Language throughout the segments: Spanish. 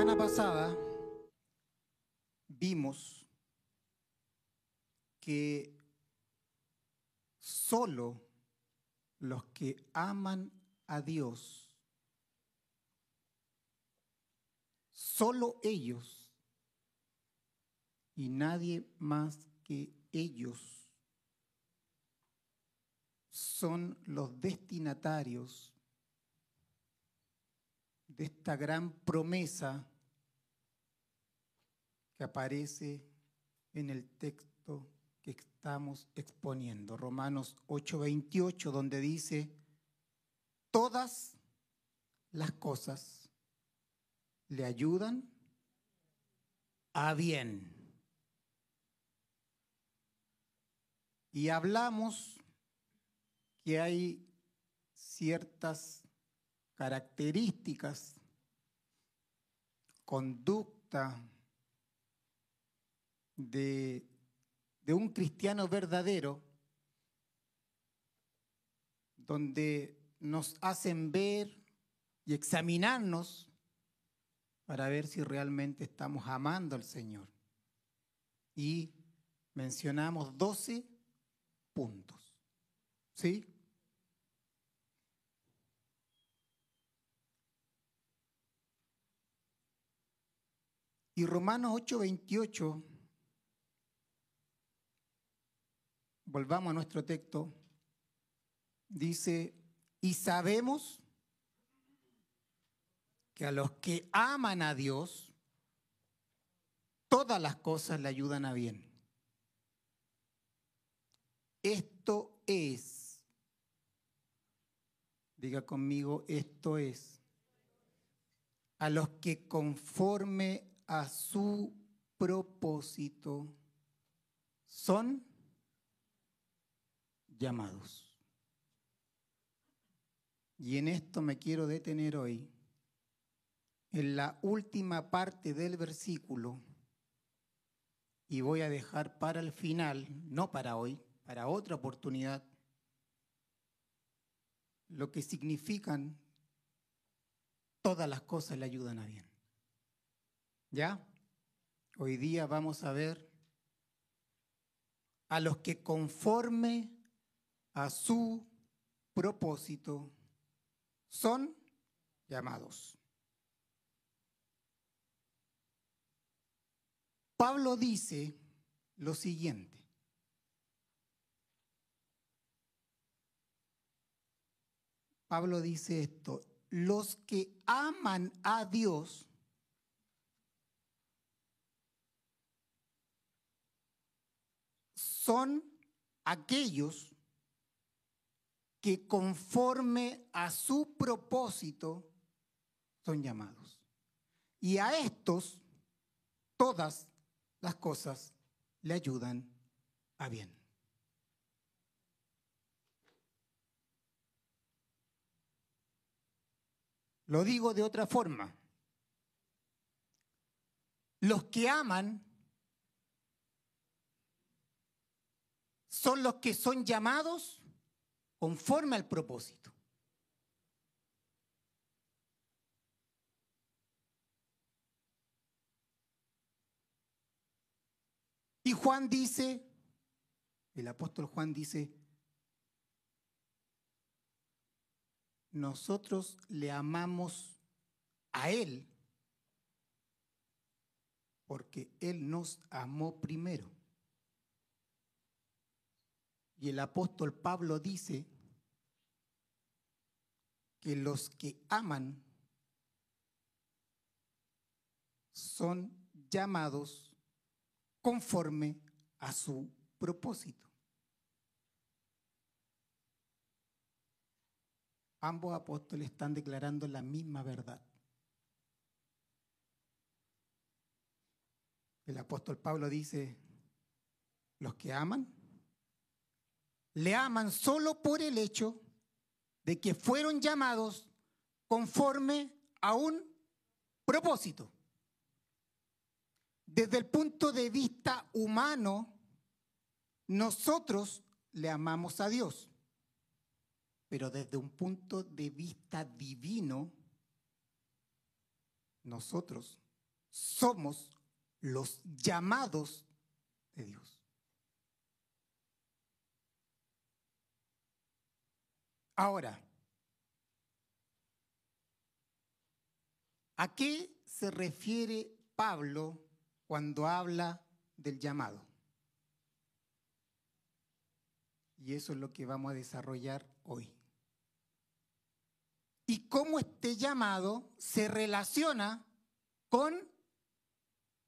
semana pasada vimos que solo los que aman a Dios, solo ellos y nadie más que ellos son los destinatarios de esta gran promesa que aparece en el texto que estamos exponiendo, Romanos 8:28, donde dice, todas las cosas le ayudan a bien. Y hablamos que hay ciertas características, conducta de, de un cristiano verdadero, donde nos hacen ver y examinarnos para ver si realmente estamos amando al Señor. Y mencionamos 12 puntos. ¿Sí? Y Romanos 8:28, volvamos a nuestro texto, dice, y sabemos que a los que aman a Dios, todas las cosas le ayudan a bien. Esto es, diga conmigo, esto es, a los que conforme a su propósito son llamados. Y en esto me quiero detener hoy, en la última parte del versículo, y voy a dejar para el final, no para hoy, para otra oportunidad, lo que significan todas las cosas le ayudan a bien. ¿Ya? Hoy día vamos a ver a los que conforme a su propósito son llamados. Pablo dice lo siguiente. Pablo dice esto, los que aman a Dios son aquellos que conforme a su propósito son llamados. Y a estos todas las cosas le ayudan a bien. Lo digo de otra forma. Los que aman son los que son llamados conforme al propósito. Y Juan dice, el apóstol Juan dice, nosotros le amamos a Él porque Él nos amó primero. Y el apóstol Pablo dice que los que aman son llamados conforme a su propósito. Ambos apóstoles están declarando la misma verdad. El apóstol Pablo dice, los que aman, le aman solo por el hecho de que fueron llamados conforme a un propósito. Desde el punto de vista humano, nosotros le amamos a Dios. Pero desde un punto de vista divino, nosotros somos los llamados de Dios. Ahora, ¿a qué se refiere Pablo cuando habla del llamado? Y eso es lo que vamos a desarrollar hoy. Y cómo este llamado se relaciona con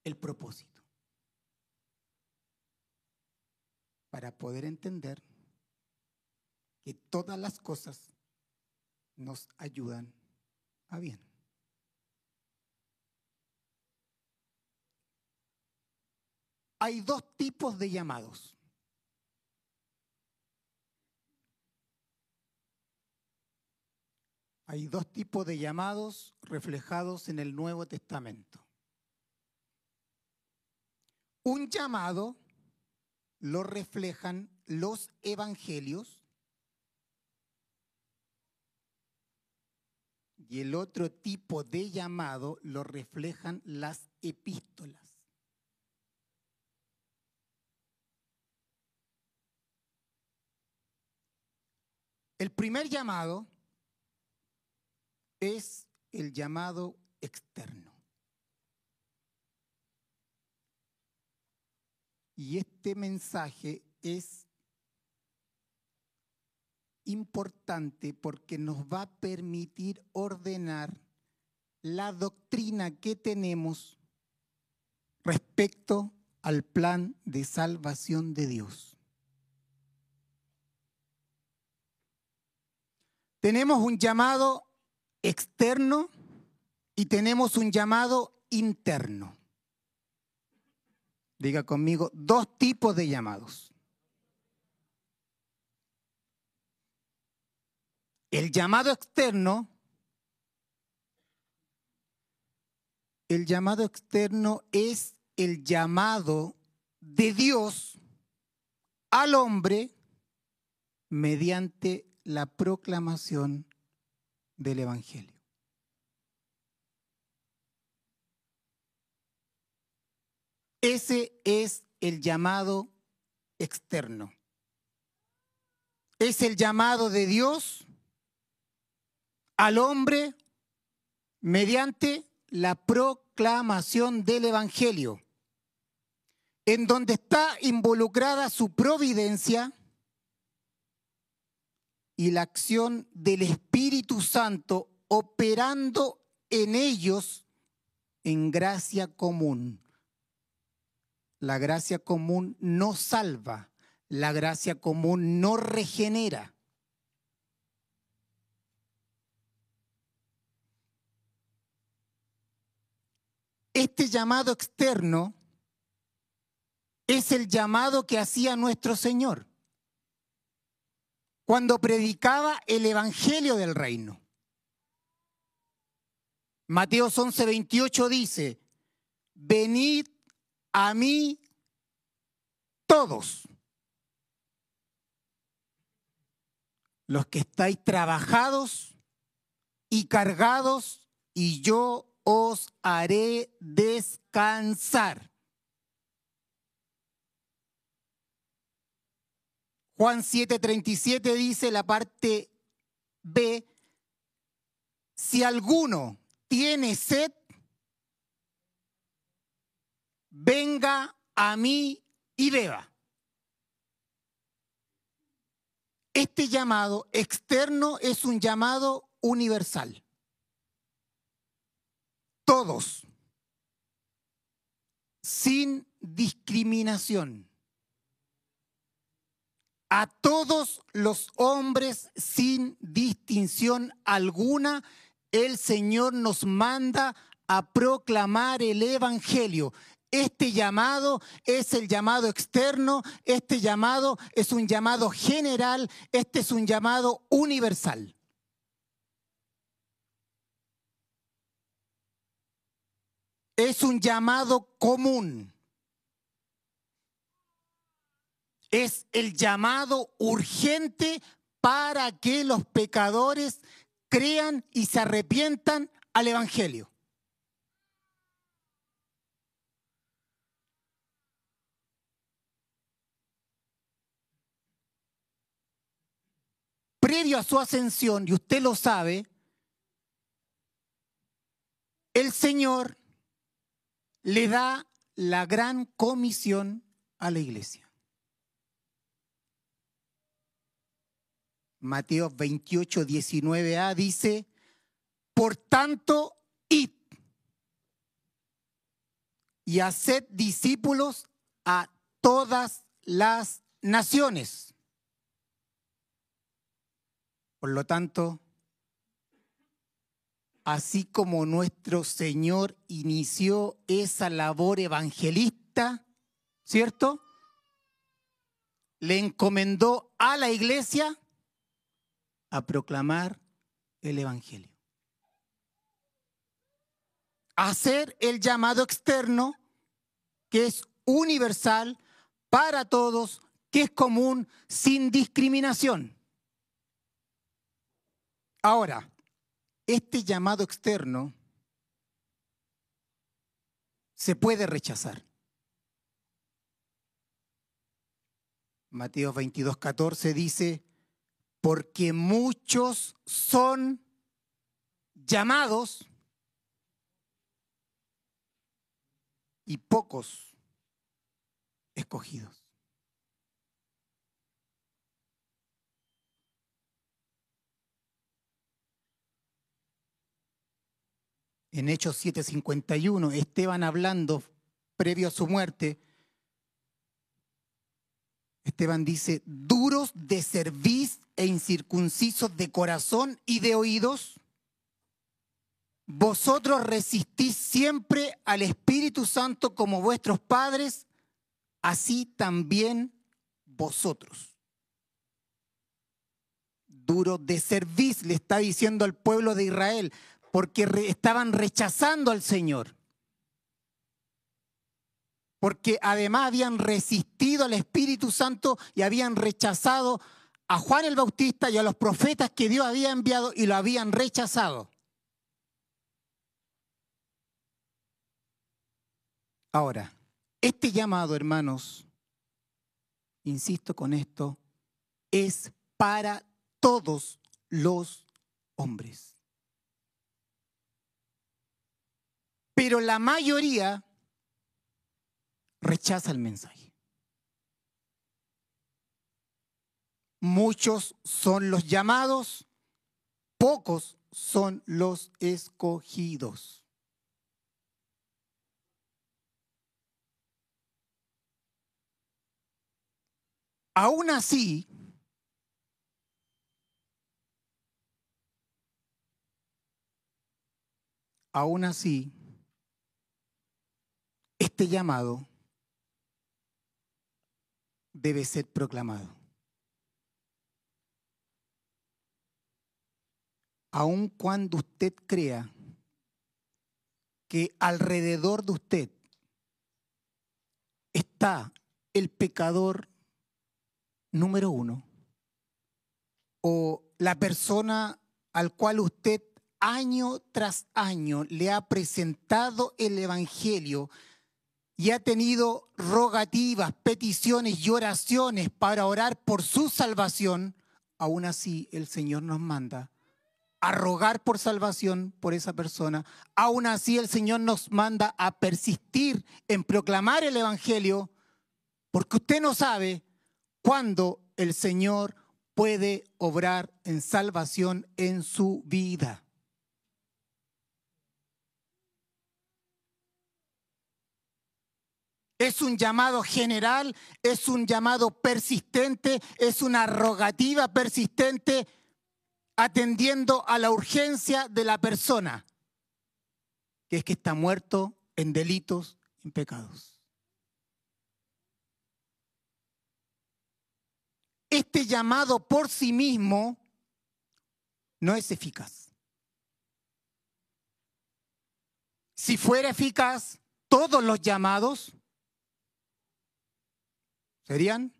el propósito. Para poder entender que todas las cosas nos ayudan a bien. Hay dos tipos de llamados. Hay dos tipos de llamados reflejados en el Nuevo Testamento. Un llamado lo reflejan los evangelios y el otro tipo de llamado lo reflejan las epístolas. El primer llamado es el llamado externo. Y este mensaje es importante porque nos va a permitir ordenar la doctrina que tenemos respecto al plan de salvación de Dios. Tenemos un llamado externo y tenemos un llamado interno. Diga conmigo, dos tipos de llamados. El llamado externo, el llamado externo es el llamado de Dios al hombre mediante la proclamación del Evangelio. Ese es el llamado externo. Es el llamado de Dios al hombre mediante la proclamación del Evangelio, en donde está involucrada su providencia y la acción del Espíritu Santo operando en ellos en gracia común. La gracia común no salva, la gracia común no regenera. Este llamado externo es el llamado que hacía nuestro Señor cuando predicaba el Evangelio del Reino. Mateo 11, 28 dice, venid a mí todos los que estáis trabajados y cargados, y yo os haré descansar. Juan 7:37 dice la parte B, si alguno tiene sed, venga a mí y beba. Este llamado externo es un llamado universal. Todos, sin discriminación a todos los hombres sin distinción alguna, el Señor nos manda a proclamar el Evangelio. Este llamado es el llamado externo, este llamado es un llamado general, este es un llamado universal. es un llamado común. Es el llamado urgente para que los pecadores crean y se arrepientan al Evangelio. Previo a su ascensión, y usted lo sabe, el Señor le da la gran comisión a la iglesia. Mateo 28, 19a dice, por tanto, id y haced discípulos a todas las naciones. Por lo tanto, así como nuestro Señor inició esa labor evangelista, ¿cierto? Le encomendó a la iglesia a proclamar el Evangelio. Hacer el llamado externo, que es universal para todos, que es común, sin discriminación. Ahora, este llamado externo se puede rechazar. Mateo 22, 14 dice, porque muchos son llamados y pocos escogidos. En Hechos 7:51, Esteban hablando previo a su muerte, Esteban dice, duros de cerviz e incircuncisos de corazón y de oídos, vosotros resistís siempre al Espíritu Santo como vuestros padres, así también vosotros. Duros de cerviz le está diciendo al pueblo de Israel, porque estaban rechazando al Señor porque además habían resistido al Espíritu Santo y habían rechazado a Juan el Bautista y a los profetas que Dios había enviado y lo habían rechazado. Ahora, este llamado, hermanos, insisto con esto, es para todos los hombres. Pero la mayoría rechaza el mensaje. Muchos son los llamados, pocos son los escogidos. Aún así, aún así, este llamado debe ser proclamado. Aun cuando usted crea que alrededor de usted está el pecador número uno o la persona al cual usted año tras año le ha presentado el Evangelio y ha tenido rogativas, peticiones y oraciones para orar por su salvación, aún así el Señor nos manda a rogar por salvación por esa persona. Aún así el Señor nos manda a persistir en proclamar el Evangelio, porque usted no sabe cuándo el Señor puede obrar en salvación en su vida. Es un llamado general, es un llamado persistente, es una rogativa persistente atendiendo a la urgencia de la persona, que es que está muerto en delitos, en pecados. Este llamado por sí mismo no es eficaz. Si fuera eficaz, todos los llamados serían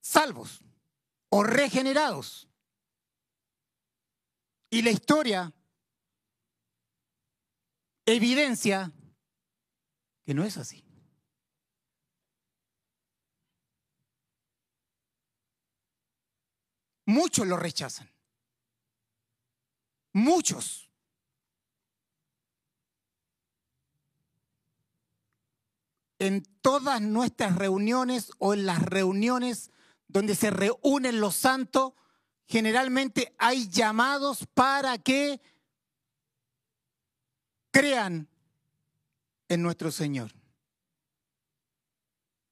salvos o regenerados. Y la historia evidencia que no es así. muchos lo rechazan. Muchos. En todas nuestras reuniones o en las reuniones donde se reúnen los santos, generalmente hay llamados para que crean en nuestro Señor.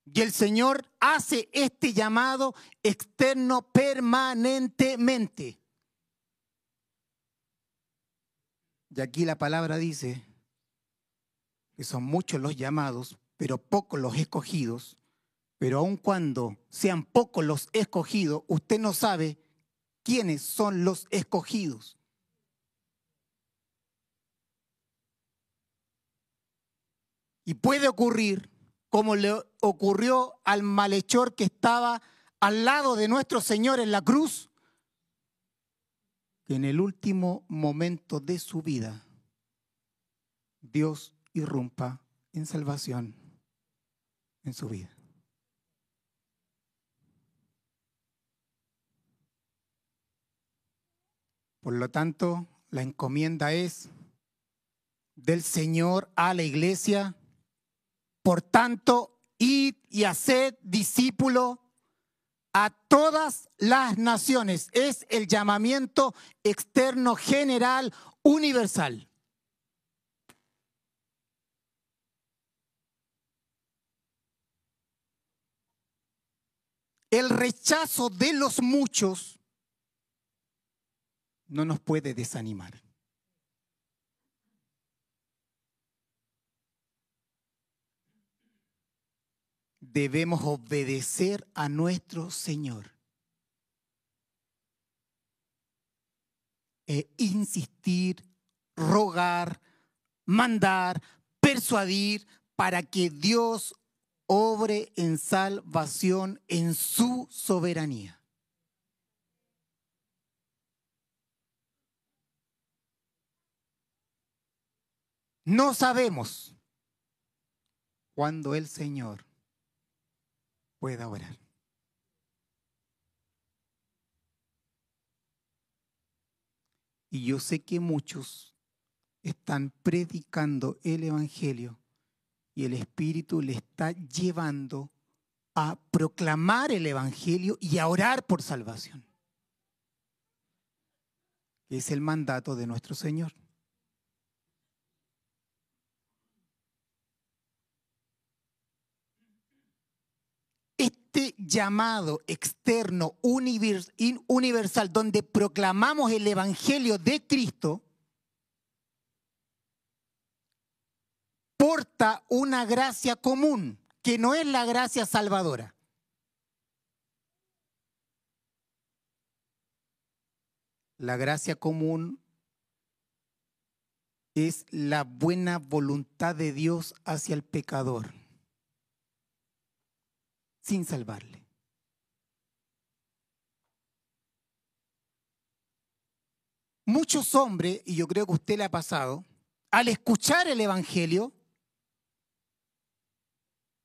Y el Señor hace este llamado externo permanentemente. Y aquí la palabra dice que son muchos los llamados, pero pocos los escogidos. Pero aun cuando sean pocos los escogidos, usted no sabe quiénes son los escogidos. Y puede ocurrir como le ocurrió al malhechor que estaba al lado de nuestro Señor en la cruz, que en el último momento de su vida Dios irrumpa en salvación en su vida. Por lo tanto, la encomienda es del Señor a la iglesia por tanto, id y haced discípulo a todas las naciones. Es el llamamiento externo general universal. El rechazo de los muchos no nos puede desanimar. debemos obedecer a nuestro Señor. E insistir, rogar, mandar, persuadir para que Dios obre en salvación en su soberanía. No sabemos cuándo el Señor pueda orar. Y yo sé que muchos están predicando el Evangelio y el Espíritu le está llevando a proclamar el Evangelio y a orar por salvación. Es el mandato de nuestro Señor. este llamado externo universal donde proclamamos el Evangelio de Cristo, porta una gracia común, que no es la gracia salvadora. La gracia común es la buena voluntad de Dios hacia el pecador sin salvarle. Muchos hombres, y yo creo que usted le ha pasado, al escuchar el Evangelio,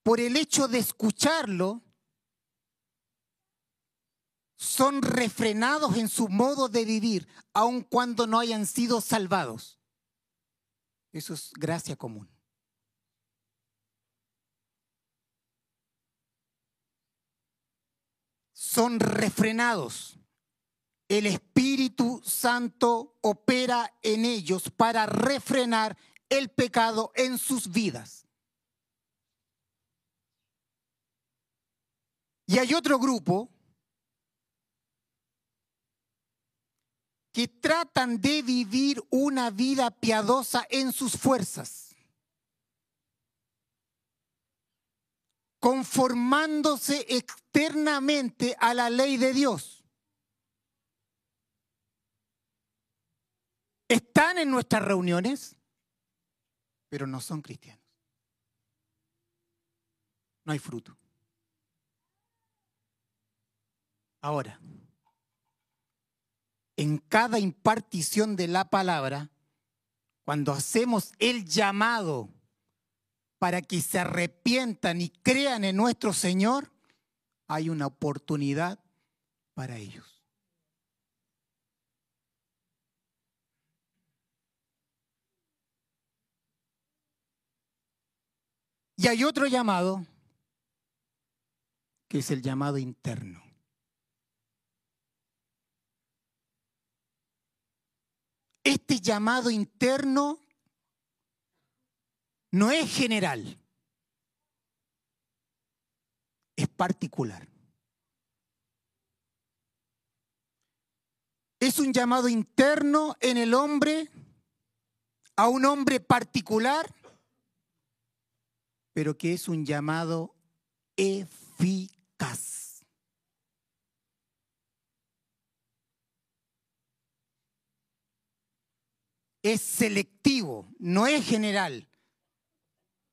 por el hecho de escucharlo, son refrenados en su modo de vivir, aun cuando no hayan sido salvados. Eso es gracia común. son refrenados. El Espíritu Santo opera en ellos para refrenar el pecado en sus vidas. Y hay otro grupo que tratan de vivir una vida piadosa en sus fuerzas. conformándose externamente a la ley de Dios. Están en nuestras reuniones, pero no son cristianos. No hay fruto. Ahora, en cada impartición de la palabra, cuando hacemos el llamado para que se arrepientan y crean en nuestro Señor, hay una oportunidad para ellos. Y hay otro llamado, que es el llamado interno. Este llamado interno no es general, es particular. Es un llamado interno en el hombre a un hombre particular, pero que es un llamado eficaz. Es selectivo, no es general,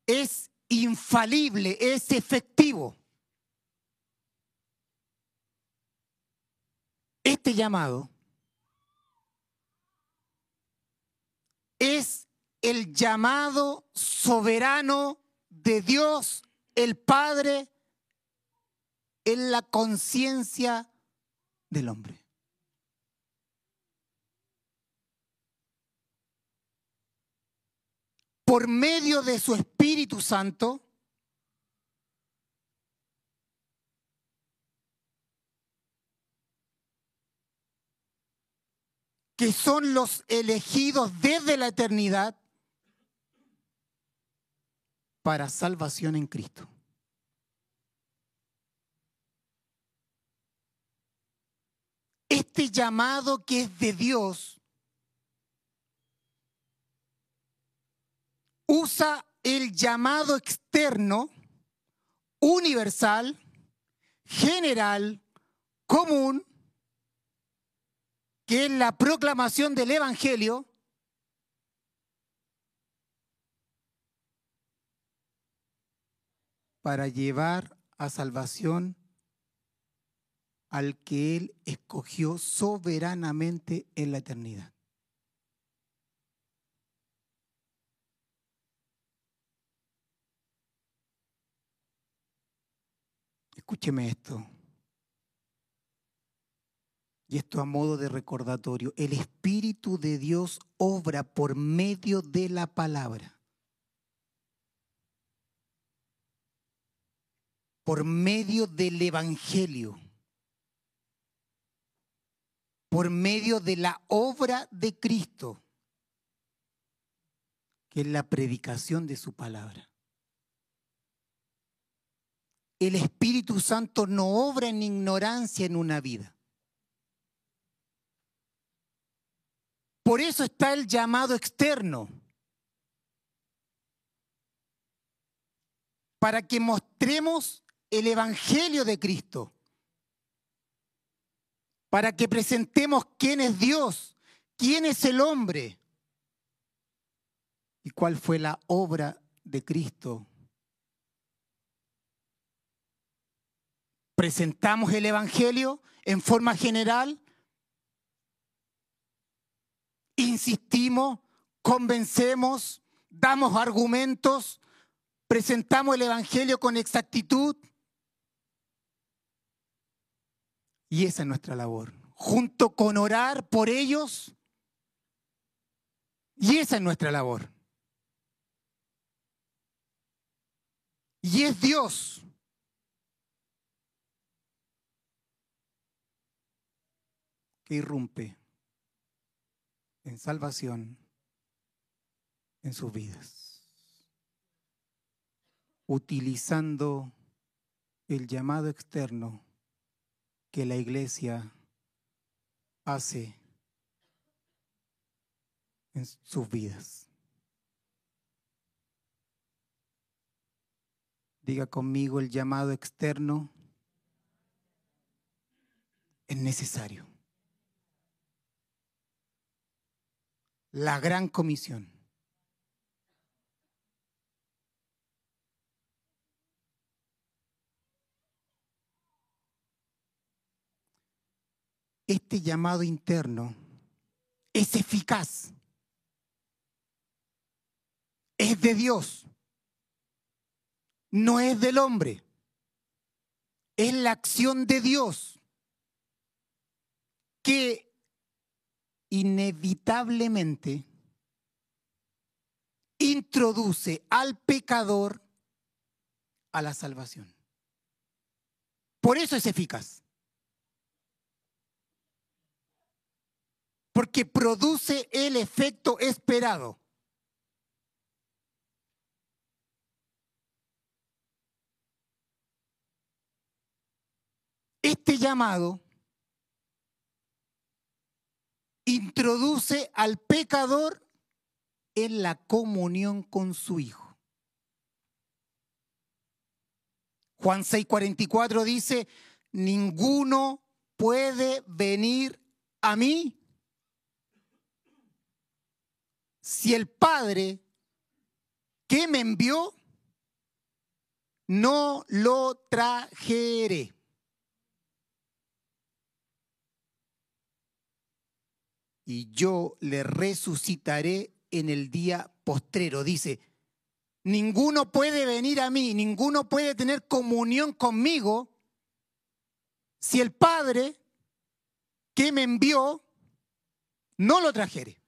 es infalible, es efectivo. Este llamado es el llamado soberano de Dios el Padre en la conciencia del hombre. Por medio de su Espíritu Santo, que son los elegidos desde la eternidad para salvación en Cristo. Este llamado que es de Dios usa el llamado externo, universal, general, común, que es la proclamación del Evangelio, para llevar a salvación al que Él escogió soberanamente en la eternidad. Escúcheme esto. Y esto a modo de recordatorio. El Espíritu de Dios obra por medio de la palabra. Por medio del Evangelio. Por medio de la obra de Cristo. Que es la predicación de su palabra. El Espíritu Santo no obra en ignorancia en una vida. Por eso está el llamado externo. Para que mostremos el Evangelio de Cristo. Para que presentemos quién es Dios, quién es el hombre y cuál fue la obra de Cristo. Presentamos el Evangelio en forma general insistimos, convencemos, damos argumentos, presentamos el Evangelio con exactitud. Y esa es nuestra labor, junto con orar por ellos. Y esa es nuestra labor. Y es Dios irrumpe en salvación en sus vidas, utilizando el llamado externo que la iglesia hace en sus vidas. Diga conmigo, el llamado externo es necesario. La gran comisión. Este llamado interno es eficaz, es de Dios, no es del hombre, es la acción de Dios que inevitablemente introduce al pecador a la salvación. Por eso es eficaz. Porque produce el efecto esperado. Este llamado introduce al pecador en la comunión con su Hijo. Juan 6:44 dice, ninguno puede venir a mí si el Padre que me envió no lo trajere. Y yo le resucitaré en el día postrero. Dice, ninguno puede venir a mí, ninguno puede tener comunión conmigo si el Padre que me envió no lo trajere.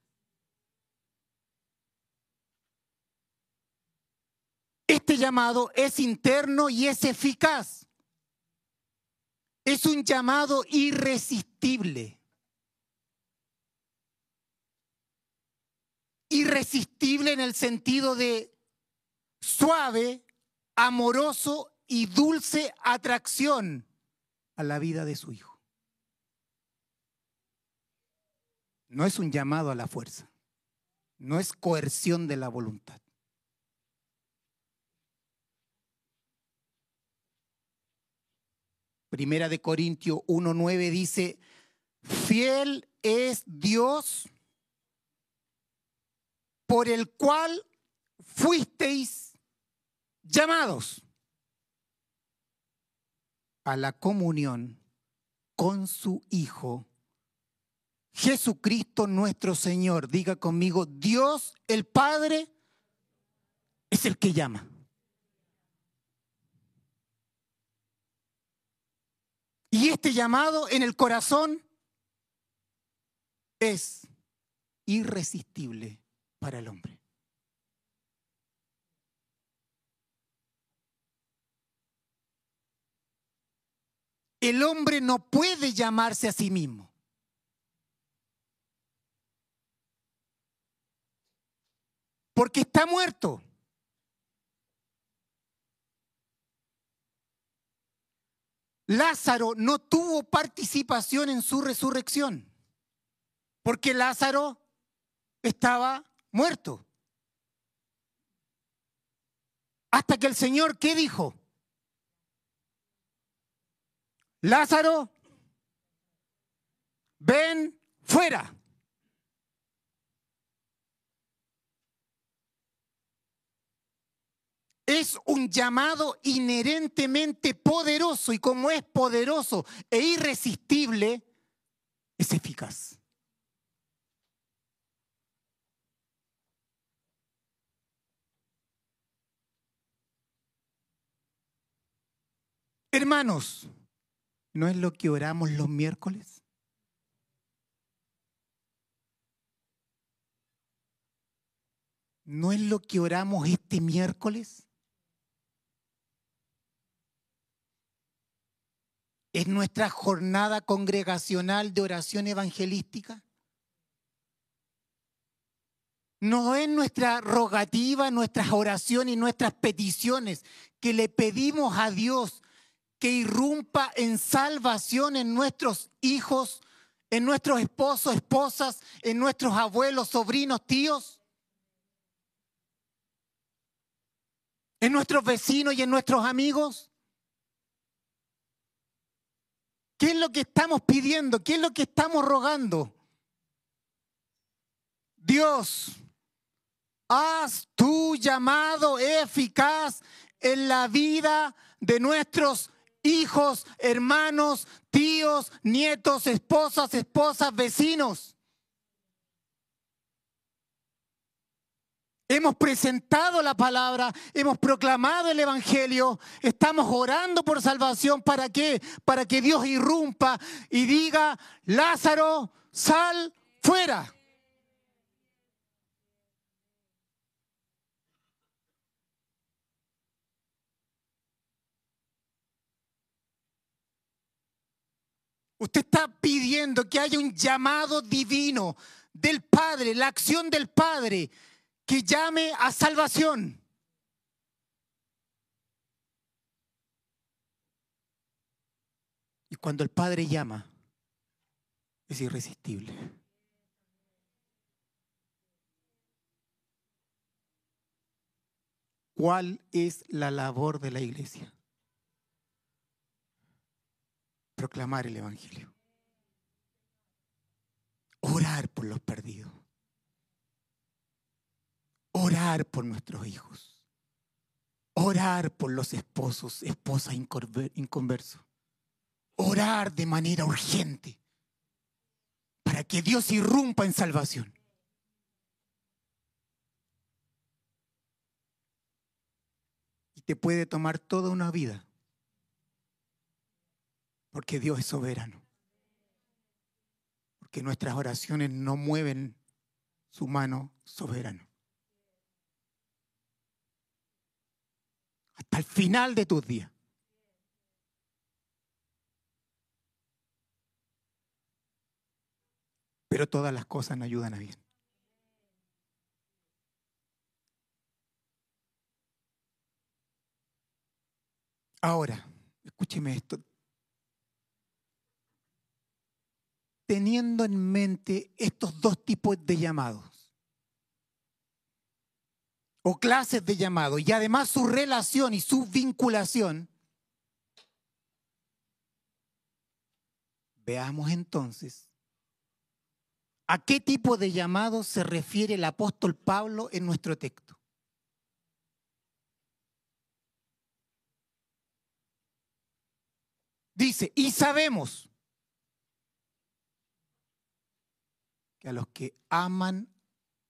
Este llamado es interno y es eficaz. Es un llamado irresistible. Irresistible en el sentido de suave, amoroso y dulce atracción a la vida de su hijo. No es un llamado a la fuerza, no es coerción de la voluntad. Primera de Corintios 1.9 dice, fiel es Dios por el cual fuisteis llamados a la comunión con su Hijo, Jesucristo nuestro Señor. Diga conmigo, Dios el Padre es el que llama. Y este llamado en el corazón es irresistible para el hombre. El hombre no puede llamarse a sí mismo. Porque está muerto. Lázaro no tuvo participación en su resurrección, porque Lázaro estaba muerto. Hasta que el Señor, ¿qué dijo? Lázaro, ven fuera. Es un llamado inherentemente poderoso y como es poderoso e irresistible, es eficaz. Hermanos, ¿no es lo que oramos los miércoles? ¿No es lo que oramos este miércoles? ¿Es nuestra jornada congregacional de oración evangelística? No es nuestra rogativa, nuestras oraciones y nuestras peticiones que le pedimos a Dios que irrumpa en salvación en nuestros hijos, en nuestros esposos, esposas, en nuestros abuelos, sobrinos, tíos, en nuestros vecinos y en nuestros amigos. ¿Qué es lo que estamos pidiendo? ¿Qué es lo que estamos rogando? Dios, haz tu llamado eficaz en la vida de nuestros hijos, hermanos, tíos, nietos, esposas, esposas, vecinos. Hemos presentado la palabra, hemos proclamado el Evangelio, estamos orando por salvación. ¿Para qué? Para que Dios irrumpa y diga, Lázaro, sal fuera. Usted está pidiendo que haya un llamado divino del Padre, la acción del Padre, que llame a salvación. Y cuando el Padre llama, es irresistible. ¿Cuál es la labor de la iglesia? Proclamar el Evangelio. Orar por los perdidos. Orar por nuestros hijos. Orar por los esposos, esposas inconversos. Orar de manera urgente para que Dios irrumpa en salvación. Y te puede tomar toda una vida, porque Dios es soberano, porque nuestras oraciones no mueven su mano soberano. Hasta el final de tus días. pero todas las cosas nos ayudan a bien. Ahora, escúcheme esto. Teniendo en mente estos dos tipos de llamados, o clases de llamados, y además su relación y su vinculación, veamos entonces ¿A qué tipo de llamado se refiere el apóstol Pablo en nuestro texto? Dice, y sabemos a los que aman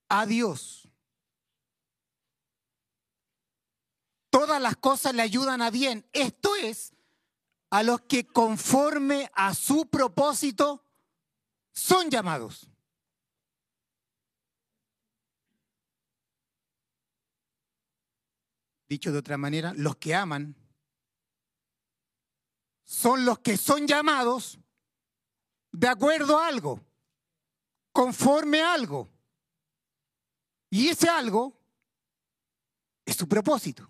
a Dios, todas las cosas le ayudan a bien. Esto es, a los que conforme a su propósito son llamados. Dicho de otra manera, los que aman son los que son llamados de acuerdo a algo, conforme algo. Y ese algo es su propósito.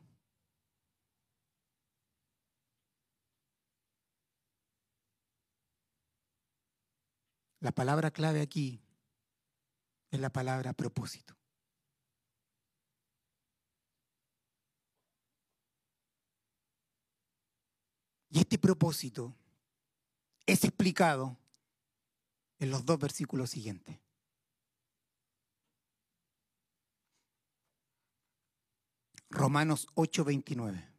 La palabra clave aquí es la palabra propósito. Y este propósito es explicado en los dos versículos siguientes. Romanos 8:29.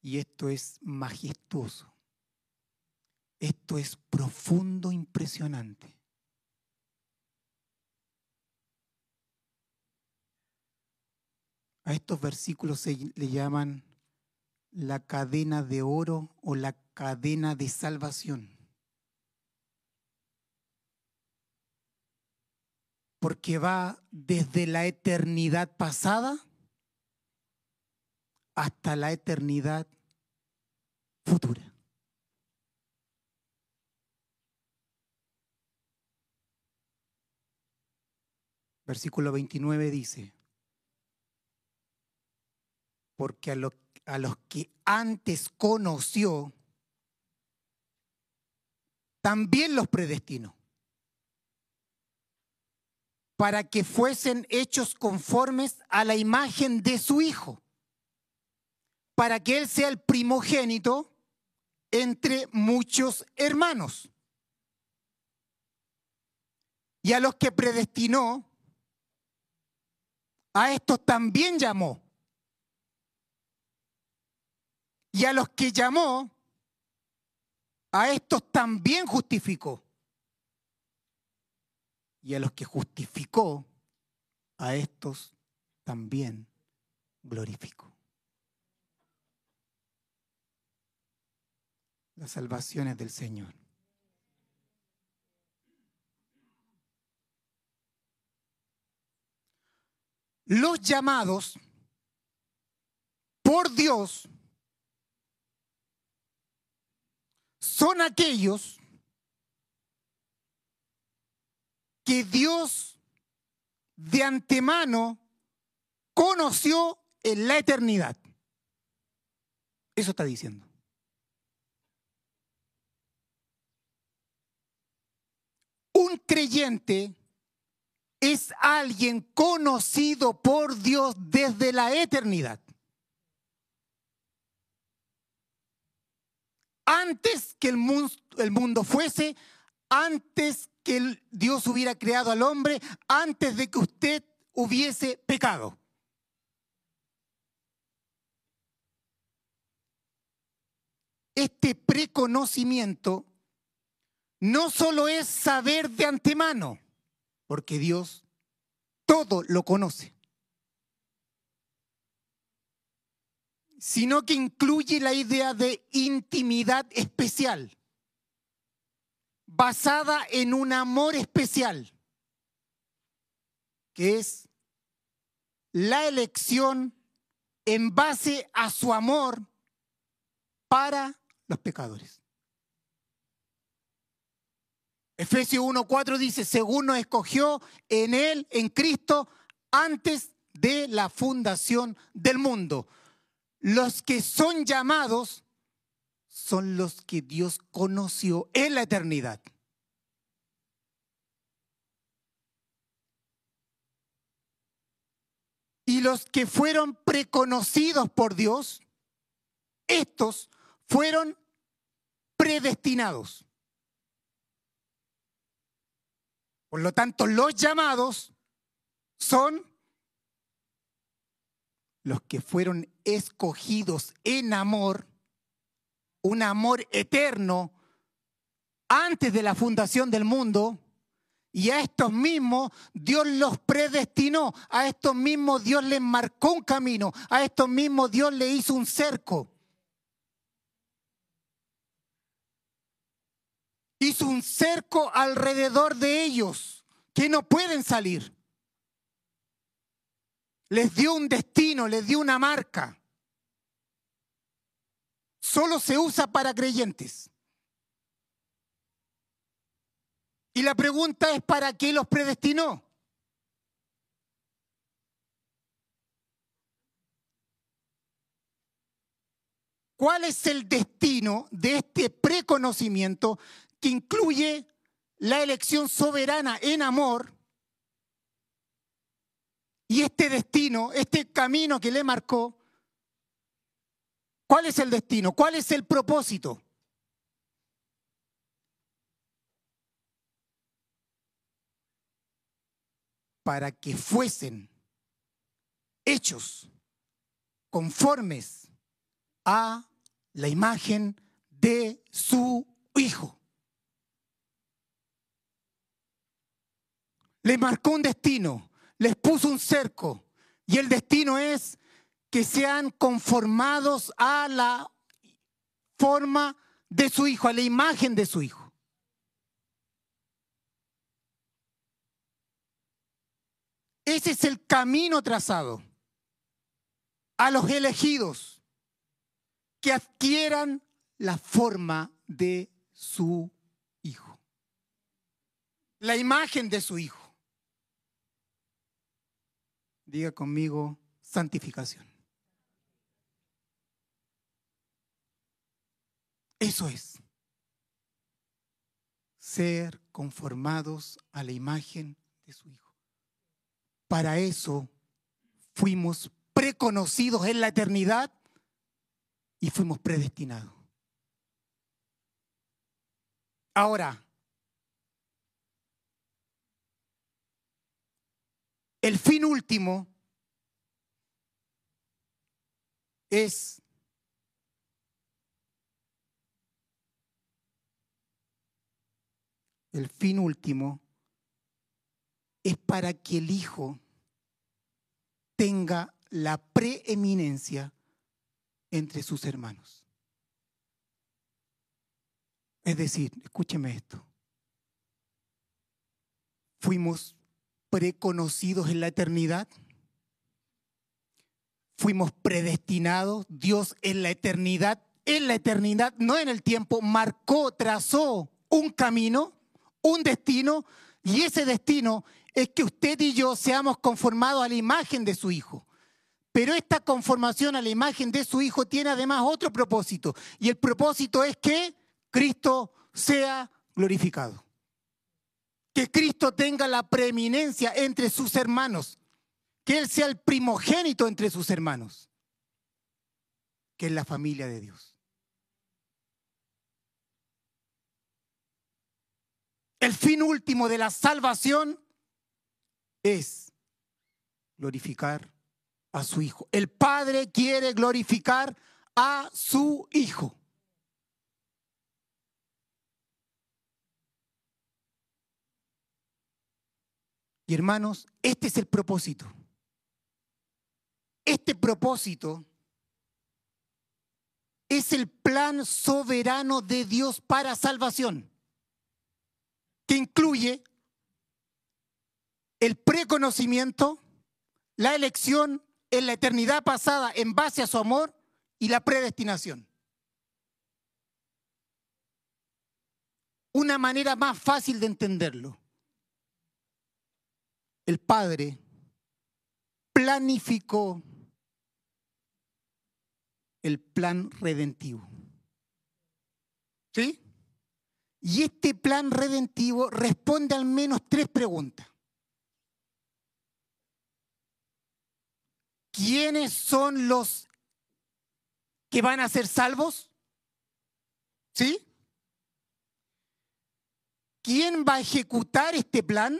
Y esto es majestuoso. Esto es profundo, impresionante. A estos versículos se le llaman la cadena de oro o la cadena de salvación. Porque va desde la eternidad pasada hasta la eternidad futura. Versículo 29 dice, porque a, a los que antes conoció, también los predestinó para que fuesen hechos conformes a la imagen de su Hijo, para que Él sea el primogénito entre muchos hermanos. Y a los que predestinó, a estos también llamó. Y a los que llamó, a estos también justificó. Y a los que justificó, a estos también glorificó. Las salvaciones del Señor. Los llamados por Dios son aquellos que Dios de antemano conoció en la eternidad. Eso está diciendo. Un creyente es alguien conocido por Dios desde la eternidad. Antes que el mundo, fuese, antes que Dios hubiera creado al hombre, antes de que usted hubiese pecado. Este preconocimiento no solo es saber de antemano, porque Dios todo lo conoce, sino que incluye la idea de intimidad especial, basada en un amor especial, que es la elección en base a su amor para los pecadores. Efesios 1.4 dice, según nos escogió en Él, en Cristo, antes de la fundación del mundo. Los que son llamados son los que Dios conoció en la eternidad. Y los que fueron preconocidos por Dios, estos fueron predestinados. Por lo tanto, los llamados son los que fueron escogidos en amor, un amor eterno, antes de la fundación del mundo, y a estos mismos Dios los predestinó, a estos mismos Dios les marcó un camino, a estos mismos Dios le hizo un cerco. hizo un cerco alrededor de ellos que no pueden salir. Les dio un destino, les dio una marca. Solo se usa para creyentes. Y la pregunta es, ¿para qué los predestinó? ¿Cuál es el destino de este preconocimiento que incluye la elección soberana en amor y este destino, este camino que le marcó, ¿cuál es el destino? ¿Cuál es el propósito? Para que fuesen hechos conformes a la imagen de su Hijo. les marcó un destino, les puso un cerco. Y el destino es que sean conformados a la forma de su hijo, a la imagen de su hijo. Ese es el camino trazado a los elegidos que adquieran la forma de su hijo, la imagen de su hijo. Diga conmigo, santificación. Eso es. Ser conformados a la imagen de su Hijo. Para eso fuimos preconocidos en la eternidad y fuimos predestinados. Ahora, El fin último es el fin último es para que el Hijo tenga la preeminencia entre sus hermanos. Es decir, escúcheme esto. Fuimos preconocidos en la eternidad? ¿Fuimos predestinados? ¿Dios en la eternidad en la eternidad, no en el tiempo, marcó, trazó un camino, un destino, y ese destino es que usted y yo seamos conformados a la imagen de su Hijo. Pero esta conformación a la imagen de su Hijo tiene además otro propósito, y el propósito es que Cristo sea glorificado. Que Cristo tenga la preeminencia entre sus hermanos, que Él sea el primogénito entre sus hermanos, que es la familia de Dios. El fin último de la salvación es glorificar a su Hijo. El Padre quiere glorificar a su Hijo. Y hermanos, este es el propósito. Este propósito es el plan soberano de Dios para salvación que incluye el preconocimiento, la elección en la eternidad pasada en base a su amor y la predestinación. Una manera más fácil de entenderlo. El Padre planificó el plan redentivo. ¿Sí? Y este plan redentivo responde al menos tres preguntas. ¿Quiénes son los que van a ser salvos? ¿Sí? ¿Quién va a ejecutar este plan?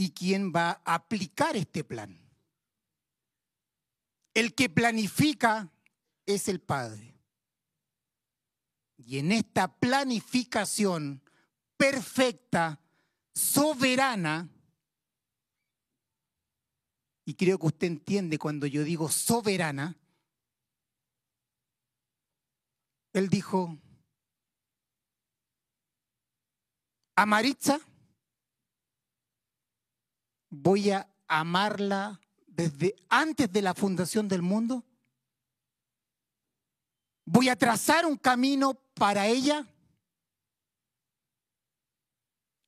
¿Y quién va a aplicar este plan? El que planifica es el Padre. Y en esta planificación perfecta, soberana, y creo que usted entiende cuando yo digo soberana, él dijo, a Maritza voy a amarla desde antes de la fundación del mundo. Voy a trazar un camino para ella.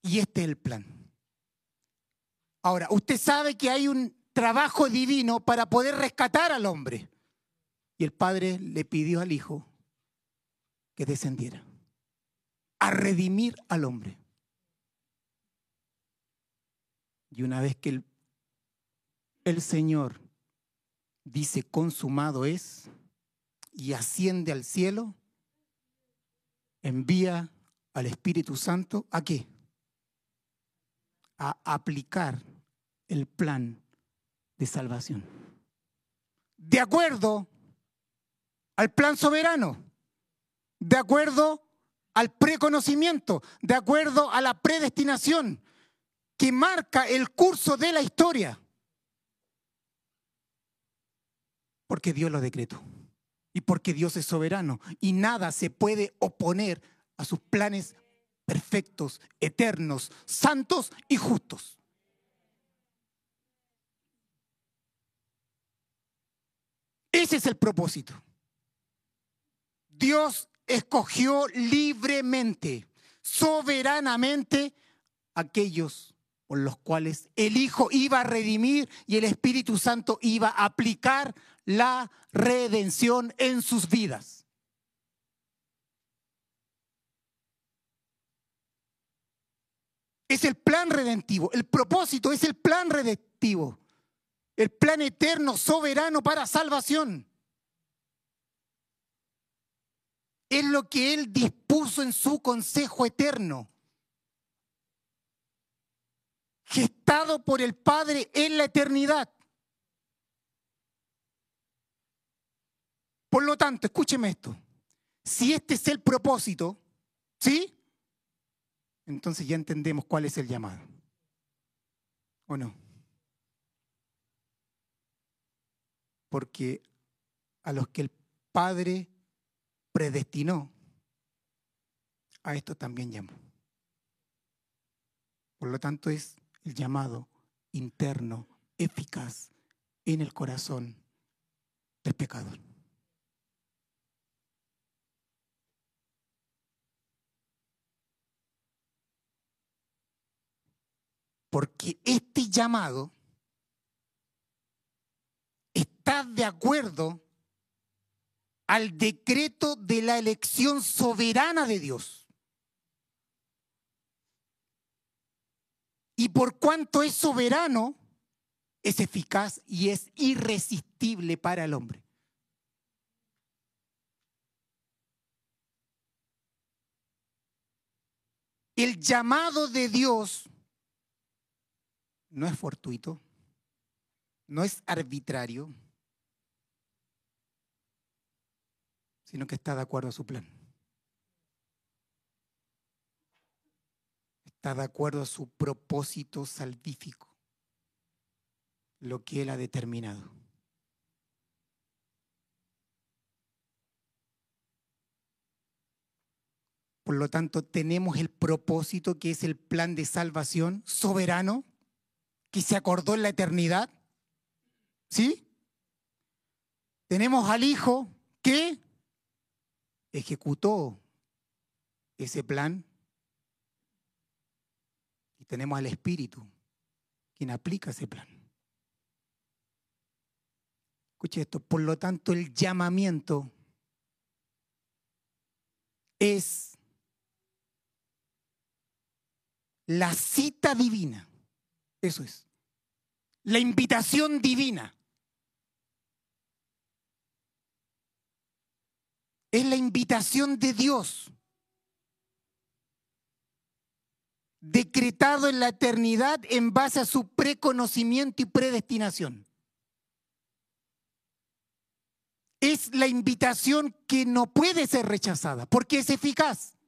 Y este es el plan. Ahora, usted sabe que hay un trabajo divino para poder rescatar al hombre. Y el padre le pidió al hijo que descendiera a redimir al hombre. Y una vez que el, el Señor dice consumado es y asciende al cielo, envía al Espíritu Santo a qué? A aplicar el plan de salvación. De acuerdo al plan soberano, de acuerdo al preconocimiento, de acuerdo a la predestinación que marca el curso de la historia. Porque Dios lo decretó y porque Dios es soberano y nada se puede oponer a sus planes perfectos, eternos, santos y justos. Ese es el propósito. Dios escogió libremente, soberanamente, aquellos por los cuales el Hijo iba a redimir y el Espíritu Santo iba a aplicar la redención en sus vidas. Es el plan redentivo, el propósito es el plan redentivo, el plan eterno, soberano para salvación. Es lo que Él dispuso en su consejo eterno, gestado por el Padre en la eternidad. Por lo tanto, escúcheme esto. Si este es el propósito, ¿sí? Entonces ya entendemos cuál es el llamado. ¿O no? Porque a los que el Padre predestinó, a esto también llamó. Por lo tanto, es el llamado interno, eficaz, en el corazón del pecador. Porque este llamado está de acuerdo al decreto de la elección soberana de Dios. Y por cuanto es soberano, es eficaz y es irresistible para el hombre. El llamado de Dios no es fortuito, no es arbitrario, sino que está de acuerdo a su plan. Está de acuerdo a su propósito salvífico, lo que Él ha determinado. Por lo tanto, tenemos el propósito que es el plan de salvación soberano que se acordó en la eternidad. ¿Sí? Tenemos al Hijo que ejecutó ese plan. Tenemos al Espíritu, quien aplica ese plan. Escuche esto, por lo tanto el llamamiento es la cita divina eso es. La invitación divina. Es la invitación de Dios. Decretado en la eternidad en base a su preconocimiento y predestinación. Es la invitación que no puede ser rechazada porque es eficaz.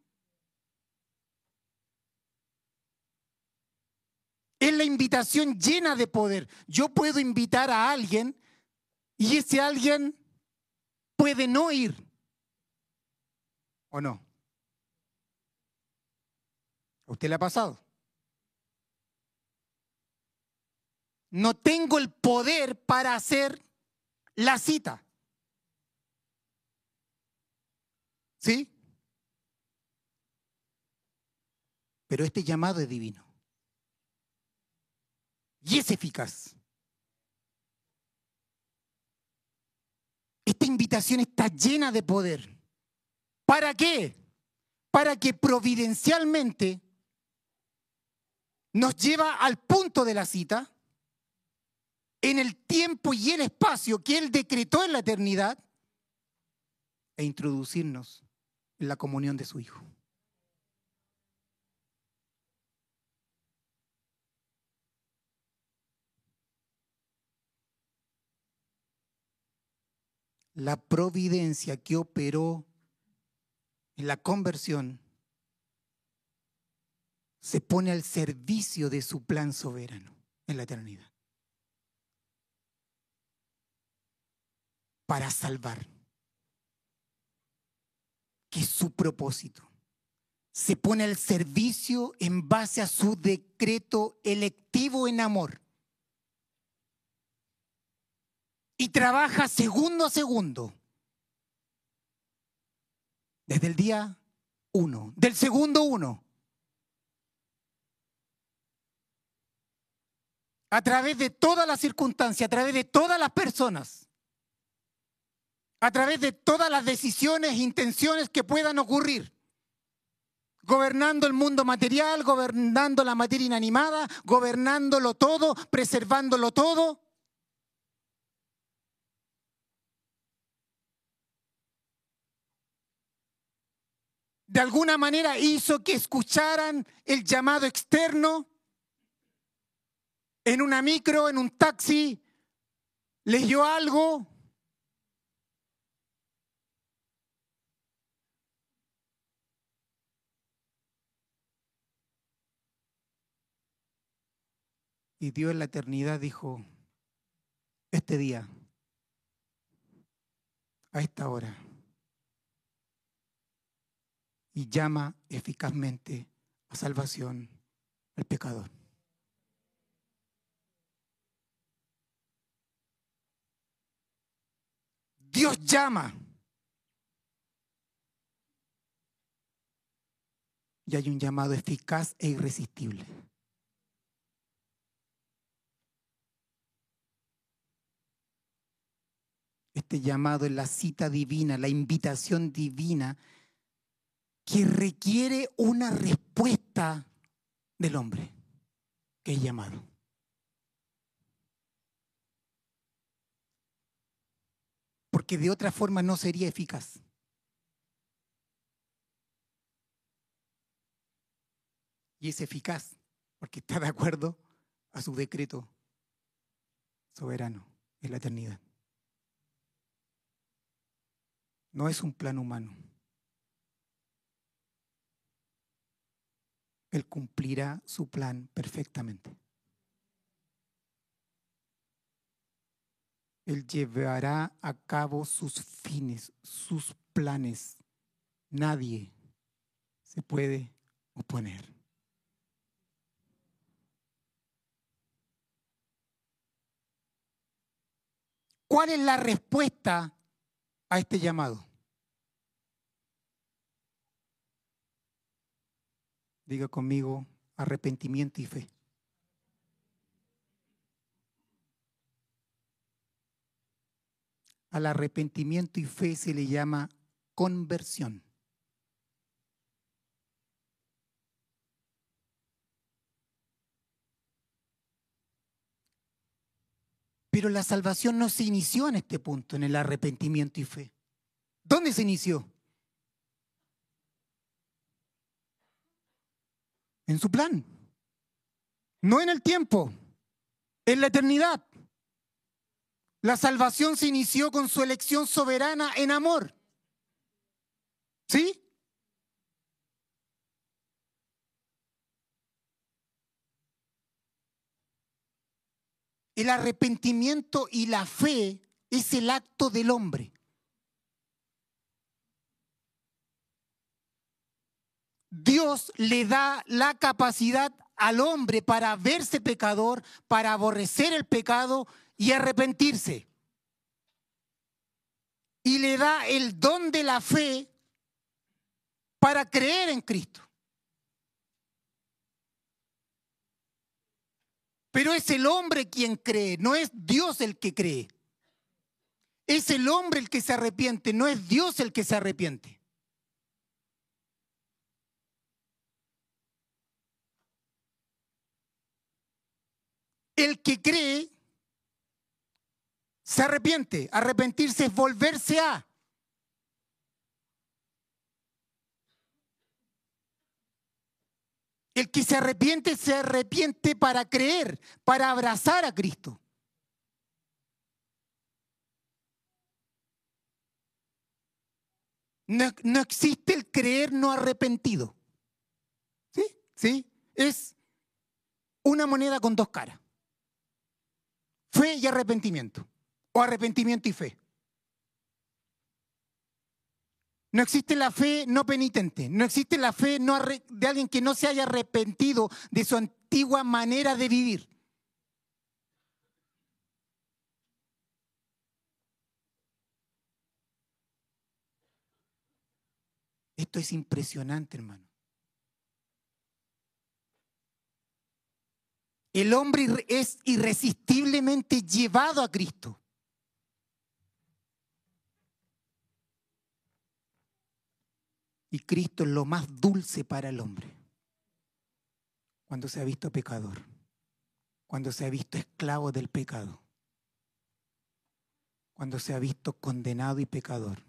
Es la invitación llena de poder. Yo puedo invitar a alguien y ese alguien puede no ir. ¿O no? ¿A usted le ha pasado? No tengo el poder para hacer la cita. ¿Sí? Pero este llamado es divino y es eficaz. Esta invitación está llena de poder. ¿Para qué? Para que providencialmente nos lleva al punto de la cita, en el tiempo y el espacio que Él decretó en la eternidad, e introducirnos en la comunión de su Hijo. la providencia que operó en la conversión se pone al servicio de su plan soberano en la eternidad. Para salvar. Que es su propósito. Se pone al servicio en base a su decreto electivo en amor. y trabaja segundo a segundo. Desde el día uno, del segundo uno. A través de todas las circunstancias, a través de todas las personas, a través de todas las decisiones e intenciones que puedan ocurrir. Gobernando el mundo material, gobernando la materia inanimada, gobernándolo todo, preservándolo todo. de alguna manera hizo que escucharan el llamado externo en una micro, en un taxi, leyó algo. Y Dios en la eternidad dijo, este día, a esta hora, y llama eficazmente a salvación al pecador. Dios llama. Y hay un llamado eficaz e irresistible. Este llamado es la cita divina, la invitación divina que requiere una respuesta del hombre que es llamado. Porque de otra forma no sería eficaz. Y es eficaz porque está de acuerdo a su decreto soberano en la eternidad. No es un plan humano. Él cumplirá su plan perfectamente. Él llevará a cabo sus fines, sus planes. Nadie se puede oponer. ¿Cuál es la respuesta a este llamado? Diga conmigo arrepentimiento y fe. Al arrepentimiento y fe se le llama conversión. Pero la salvación no se inició en este punto, en el arrepentimiento y fe. ¿Dónde se inició? En su plan. No en el tiempo, en la eternidad. La salvación se inició con su elección soberana en amor. ¿Sí? El arrepentimiento y la fe es el acto del hombre. Dios le da la capacidad al hombre para verse pecador, para aborrecer el pecado y arrepentirse. Y le da el don de la fe para creer en Cristo. Pero es el hombre quien cree, no es Dios el que cree. Es el hombre el que se arrepiente, no es Dios el que se arrepiente. El que cree se arrepiente. Arrepentirse es volverse a. El que se arrepiente, se arrepiente para creer, para abrazar a Cristo. No, no, existe el creer no arrepentido. ¿Sí? ¿Sí? Es una moneda con dos caras. Fe y arrepentimiento. O arrepentimiento y fe. No existe la fe no penitente. No existe la fe no de alguien que no se haya arrepentido de su antigua manera de vivir. Esto es impresionante, hermano. El hombre es irresistiblemente llevado a Cristo. Y Cristo es lo más dulce para el hombre. Cuando se ha visto pecador, cuando se ha visto esclavo del pecado, cuando se ha visto condenado y pecador.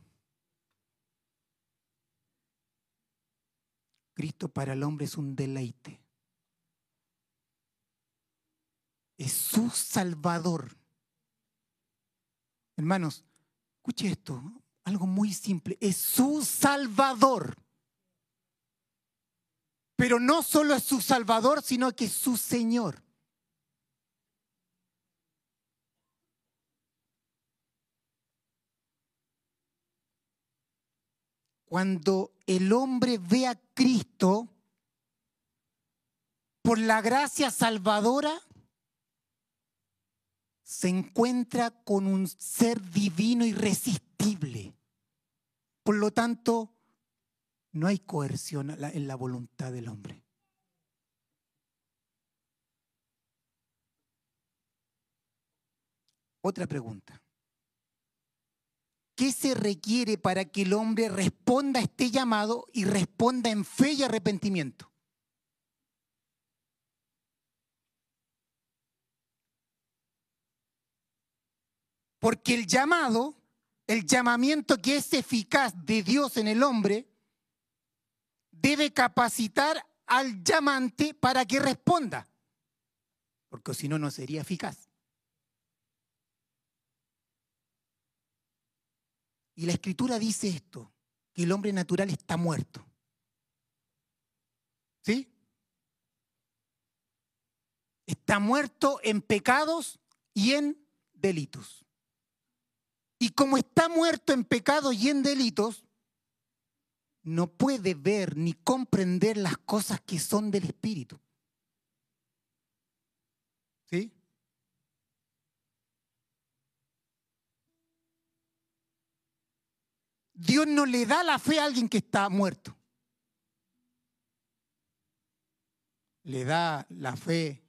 Cristo para el hombre es un deleite. Es su salvador. Hermanos, escuche esto. Algo muy simple, es su Salvador. Pero no solo es su Salvador, sino que es su Señor. Cuando el hombre ve a Cristo, por la gracia salvadora, se encuentra con un ser divino irresistible. Por lo tanto, no hay coerción en la voluntad del hombre. Otra pregunta. ¿Qué se requiere para que el hombre responda a este llamado y responda en fe y arrepentimiento? Porque el llamado, el llamamiento que es eficaz de Dios en el hombre, debe capacitar al llamante para que responda. Porque si no, no sería eficaz. Y la escritura dice esto, que el hombre natural está muerto. ¿Sí? Está muerto en pecados y en delitos. Y como está muerto en pecados y en delitos, no puede ver ni comprender las cosas que son del Espíritu. ¿Sí? Dios no le da la fe a alguien que está muerto. Le da la fe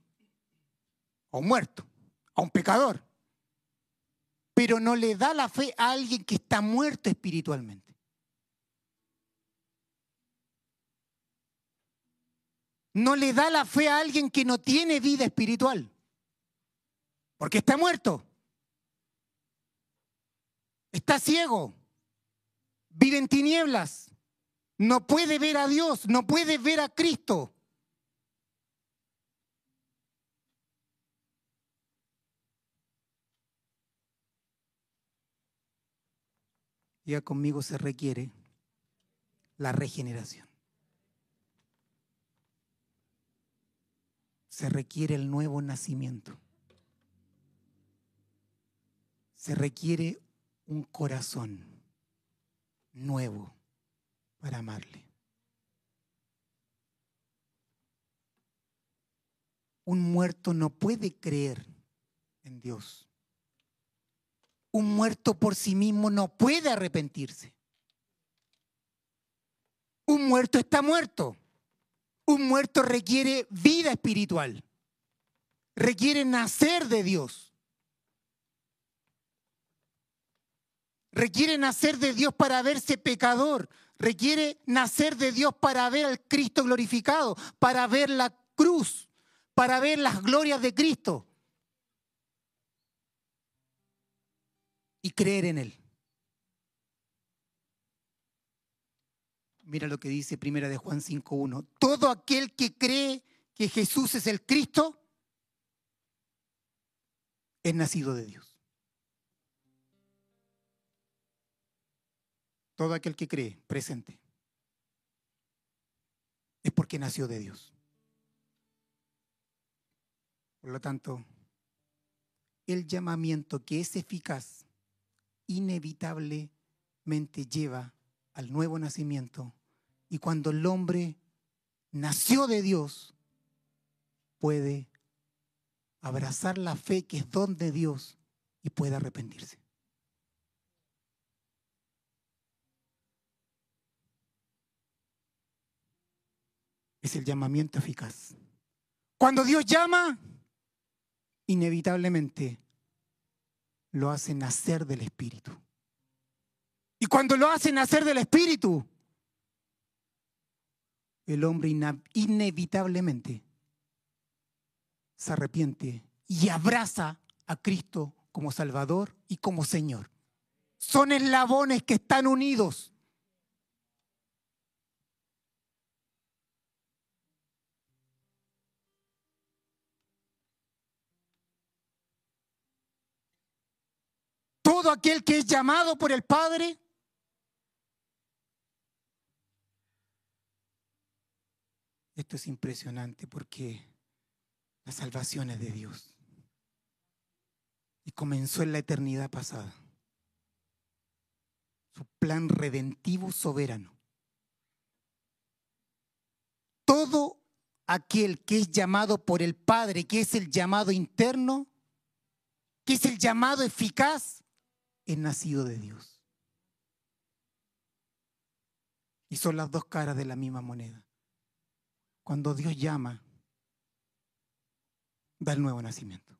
a un muerto, a un pecador. Pero no le da la fe a alguien que está muerto espiritualmente. No le da la fe a alguien que no tiene vida espiritual. Porque está muerto. Está ciego vive en tinieblas, no puede ver a Dios, no puede ver a Cristo. Ya conmigo se requiere la regeneración. Se requiere el nuevo nacimiento. Se requiere un corazón nuevo para amarle. Un muerto no puede creer en Dios. Un muerto por sí mismo no puede arrepentirse. Un muerto está muerto. Un muerto requiere vida espiritual. Requiere nacer de Dios. requiere nacer de Dios para verse pecador, requiere nacer de Dios para ver al Cristo glorificado, para ver la cruz, para ver las glorias de Cristo y creer en Él. Mira lo que dice Primera de Juan 5.1. Todo aquel que cree que Jesús es el Cristo es nacido de Dios. Todo aquel que cree, presente, es porque nació de Dios. Por lo tanto, el llamamiento que es eficaz inevitablemente lleva al nuevo nacimiento. Y cuando el hombre nació de Dios, puede abrazar la fe que es don de Dios y puede arrepentirse. es el llamamiento eficaz. Cuando Dios llama, inevitablemente lo hace nacer del Espíritu. Y cuando lo hace nacer del Espíritu, el hombre inevitablemente se arrepiente y abraza a Cristo como Salvador y como Señor. Son eslabones que están unidos. Todo aquel que es llamado por el Padre. Esto es impresionante porque la salvación es de Dios. Y comenzó en la eternidad pasada. Su plan redentivo soberano. Todo aquel que es llamado por el Padre, que es el llamado interno, que es el llamado eficaz, es nacido de Dios. Y son las dos caras de la misma moneda. Cuando Dios llama, da el nuevo nacimiento.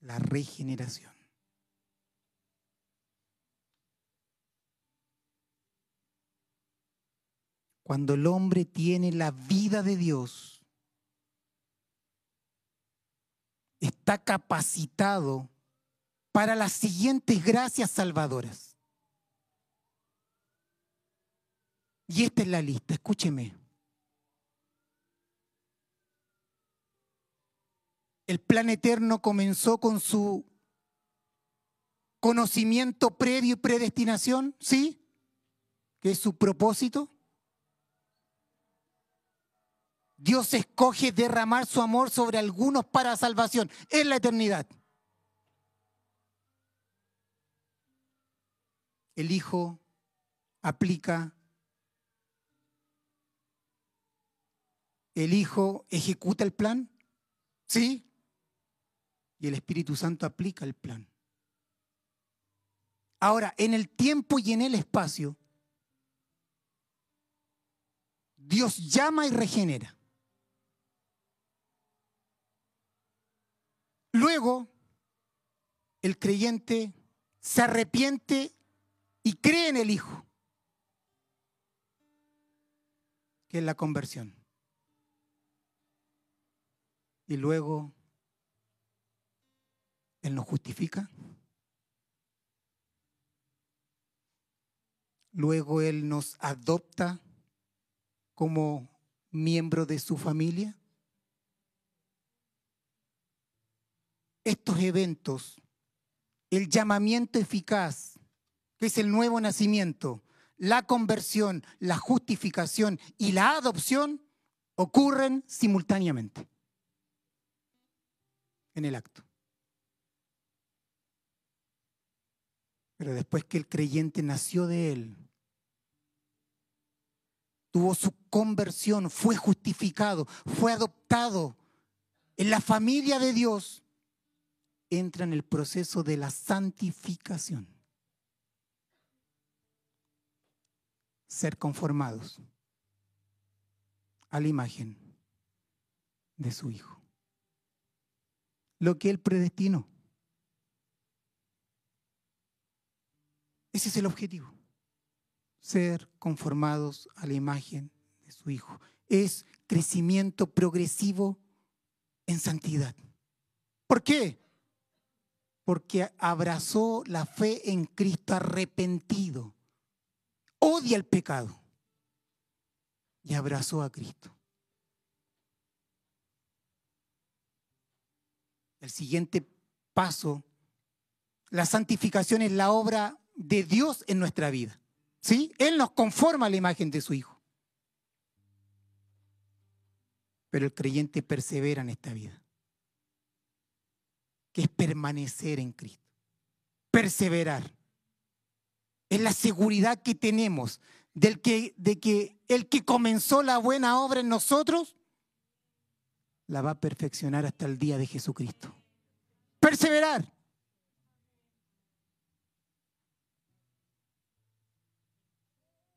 La regeneración. Cuando el hombre tiene la vida de Dios, está capacitado para las siguientes gracias salvadoras. Y esta es la lista, escúcheme. El plan eterno comenzó con su conocimiento previo y predestinación, ¿sí? Que es su propósito. Dios escoge derramar su amor sobre algunos para salvación en la eternidad. El Hijo aplica, el Hijo ejecuta el plan, ¿sí? Y el Espíritu Santo aplica el plan. Ahora, en el tiempo y en el espacio, Dios llama y regenera. Luego, el creyente se arrepiente y cree en el Hijo, que es la conversión. Y luego, Él nos justifica. Luego Él nos adopta como miembro de su familia. Estos eventos, el llamamiento eficaz, que es el nuevo nacimiento, la conversión, la justificación y la adopción, ocurren simultáneamente en el acto. Pero después que el creyente nació de él, tuvo su conversión, fue justificado, fue adoptado en la familia de Dios, entra en el proceso de la santificación. Ser conformados a la imagen de su Hijo. Lo que Él predestinó. Ese es el objetivo. Ser conformados a la imagen de su Hijo. Es crecimiento progresivo en santidad. ¿Por qué? Porque abrazó la fe en Cristo arrepentido, odia el pecado y abrazó a Cristo. El siguiente paso, la santificación es la obra de Dios en nuestra vida. ¿Sí? Él nos conforma a la imagen de su Hijo. Pero el creyente persevera en esta vida que es permanecer en Cristo, perseverar. Es la seguridad que tenemos del que, de que el que comenzó la buena obra en nosotros la va a perfeccionar hasta el día de Jesucristo. Perseverar.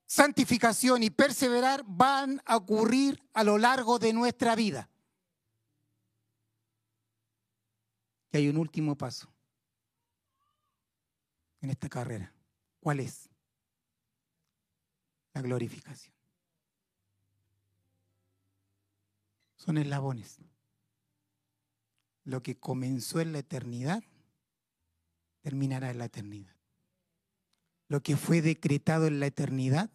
Santificación y perseverar van a ocurrir a lo largo de nuestra vida. Hay un último paso en esta carrera. ¿Cuál es? La glorificación. Son eslabones. Lo que comenzó en la eternidad terminará en la eternidad. Lo que fue decretado en la eternidad,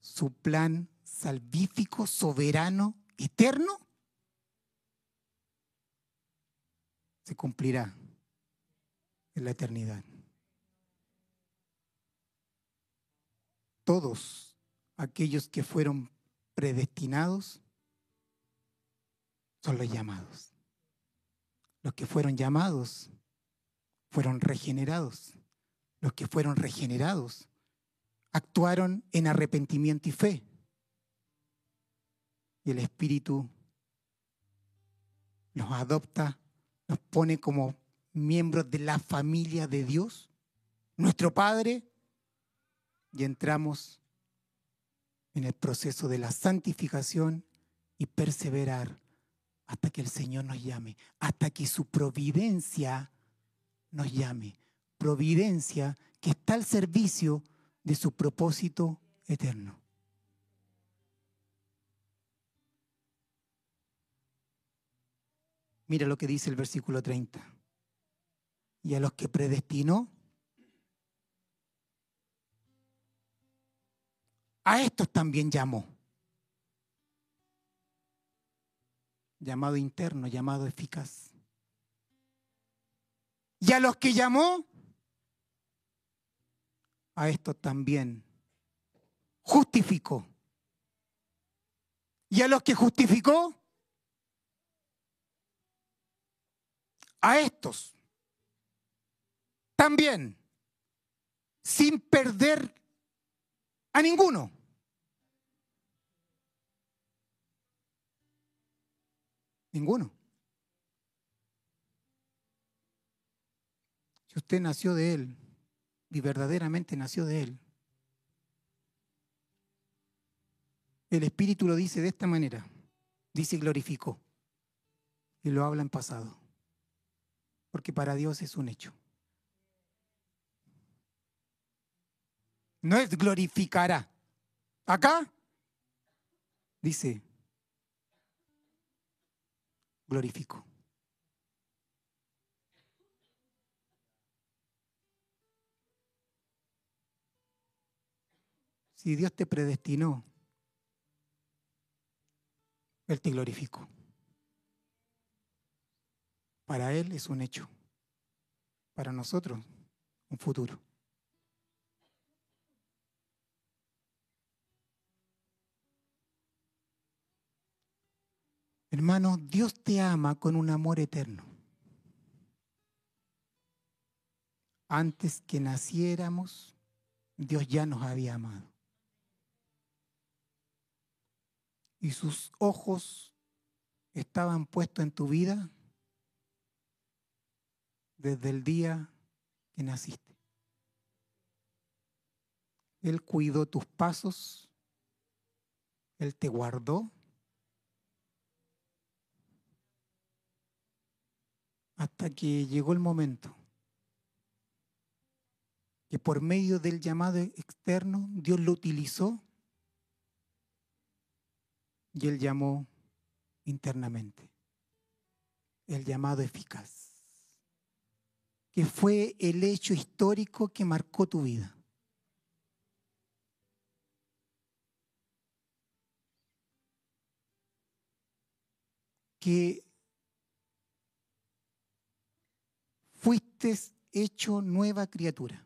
su plan salvífico, soberano, eterno, se cumplirá en la eternidad. Todos aquellos que fueron predestinados son los llamados. Los que fueron llamados fueron regenerados. Los que fueron regenerados actuaron en arrepentimiento y fe. Y el Espíritu los adopta nos pone como miembros de la familia de Dios, nuestro Padre, y entramos en el proceso de la santificación y perseverar hasta que el Señor nos llame, hasta que su providencia nos llame. Providencia que está al servicio de su propósito eterno. Mira lo que dice el versículo 30. Y a los que predestinó, a estos también llamó. Llamado interno, llamado eficaz. Y a los que llamó, a estos también justificó. Y a los que justificó, a estos también, sin perder a ninguno. Ninguno. Si usted nació de Él y verdaderamente nació de Él, el Espíritu lo dice de esta manera. Dice glorificó. Y lo habla en pasado. Porque para Dios es un hecho. No es glorificará. Acá dice, glorifico. Si Dios te predestinó, Él te glorificó. Para Él es un hecho. Para nosotros, un futuro. Hermanos, Dios te ama con un amor eterno. Antes que naciéramos, Dios ya nos había amado. Y sus ojos estaban puestos en tu vida desde el día que naciste. Él cuidó tus pasos, Él te guardó. Hasta que llegó el momento que por medio del llamado externo Dios lo utilizó y él llamó internamente, el llamado eficaz, que fue el hecho histórico que marcó tu vida. Que fuiste hecho nueva criatura.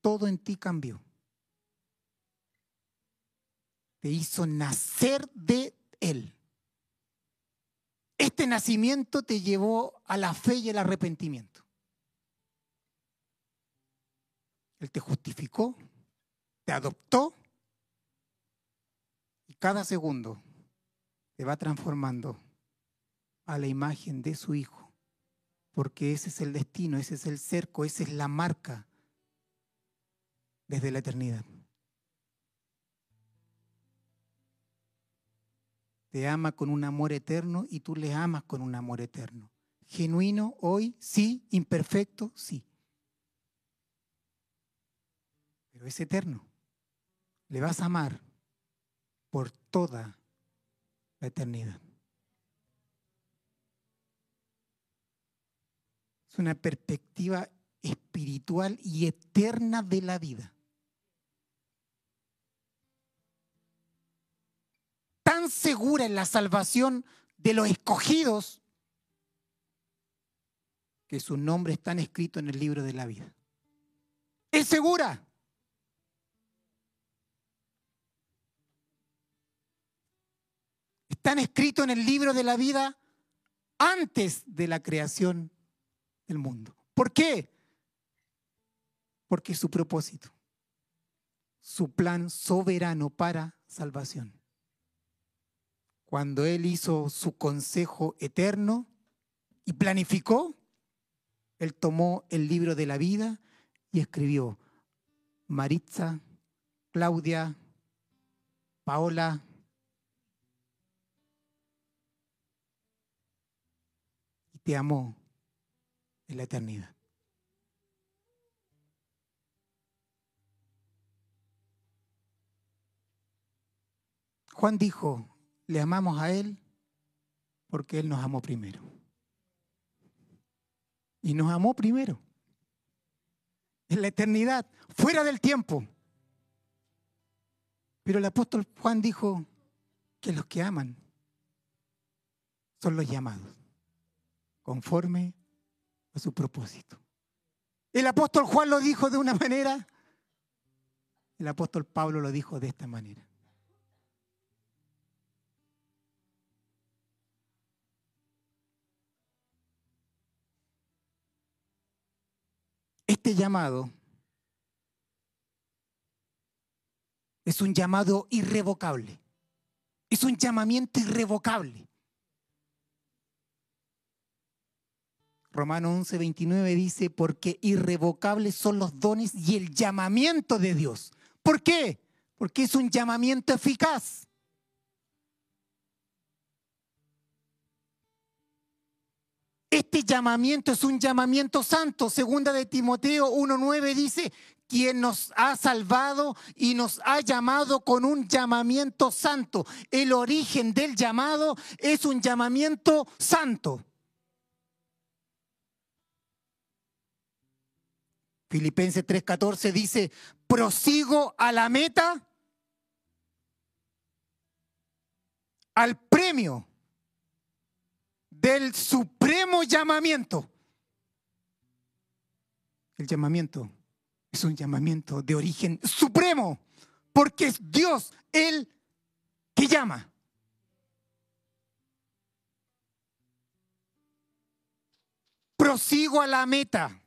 Todo en ti cambió. Te hizo nacer de Él. Este nacimiento te llevó a la fe y el arrepentimiento. Él te justificó, te adoptó y cada segundo te va transformando a la imagen de su Hijo, porque ese es el destino, ese es el cerco, esa es la marca desde la eternidad. Te ama con un amor eterno y tú le amas con un amor eterno. Genuino hoy, sí, imperfecto, sí. Pero es eterno. Le vas a amar por toda la eternidad. una perspectiva espiritual y eterna de la vida. Segura en la salvación de los escogidos que sus nombres están escritos en el libro de la vida. Es segura. Están escritos en el libro de la vida antes de la creación el mundo. ¿Por qué? Porque su propósito, su plan soberano para salvación. Cuando Él hizo su consejo eterno y planificó, Él tomó el libro de la vida y escribió, Maritza, Claudia, Paola, y te amó en la eternidad. Juan dijo, le amamos a Él porque Él nos amó primero. Y nos amó primero. En la eternidad, fuera del tiempo. Pero el apóstol Juan dijo que los que aman son los llamados, conforme a su propósito. El apóstol Juan lo dijo de una manera, el apóstol Pablo lo dijo de esta manera. Este llamado es un llamado irrevocable. Es un llamamiento irrevocable. Romano 11, 29 dice, porque irrevocables son los dones y el llamamiento de Dios. ¿Por qué? Porque es un llamamiento eficaz. Este llamamiento es un llamamiento santo. Segunda de Timoteo 1.9 dice, quien nos ha salvado y nos ha llamado con un llamamiento santo. El origen del llamado es un llamamiento santo. Filipenses 3:14 dice, prosigo a la meta, al premio del supremo llamamiento. El llamamiento es un llamamiento de origen supremo, porque es Dios el que llama. Prosigo a la meta,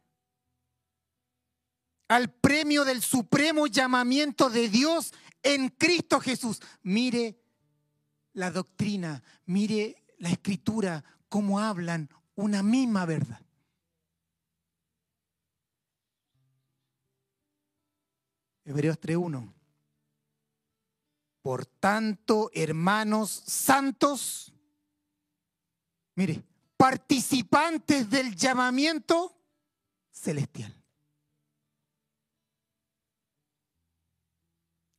al premio del supremo llamamiento de Dios en Cristo Jesús. Mire la doctrina, mire la escritura, cómo hablan una misma verdad. Hebreos 3.1. Por tanto, hermanos santos, mire, participantes del llamamiento celestial.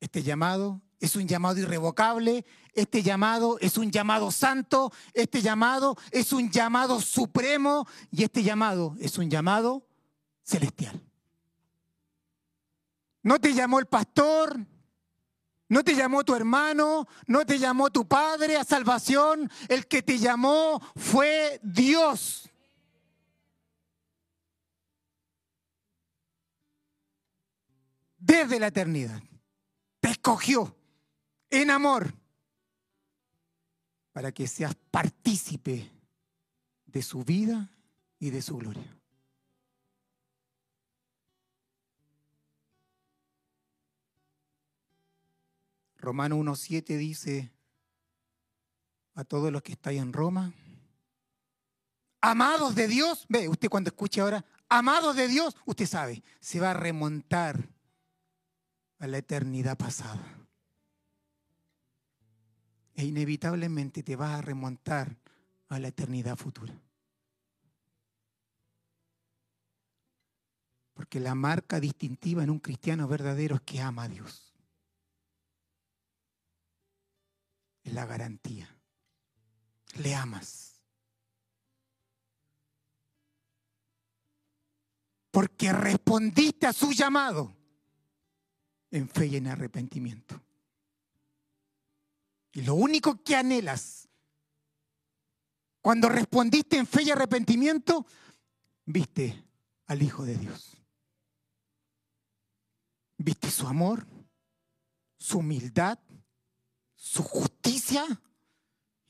Este llamado es un llamado irrevocable, este llamado es un llamado santo, este llamado es un llamado supremo y este llamado es un llamado celestial. No te llamó el pastor, no te llamó tu hermano, no te llamó tu padre a salvación, el que te llamó fue Dios. Desde la eternidad. Te escogió en amor para que seas partícipe de su vida y de su gloria. Romano 1.7 dice a todos los que estáis en Roma, amados de Dios, ve, usted cuando escuche ahora, amados de Dios, usted sabe, se va a remontar a la eternidad pasada e inevitablemente te vas a remontar a la eternidad futura. Porque la marca distintiva en un cristiano verdadero es que ama a Dios. Es la garantía. Le amas. Porque respondiste a su llamado en fe y en arrepentimiento. Y lo único que anhelas, cuando respondiste en fe y arrepentimiento, viste al Hijo de Dios. Viste su amor, su humildad, su justicia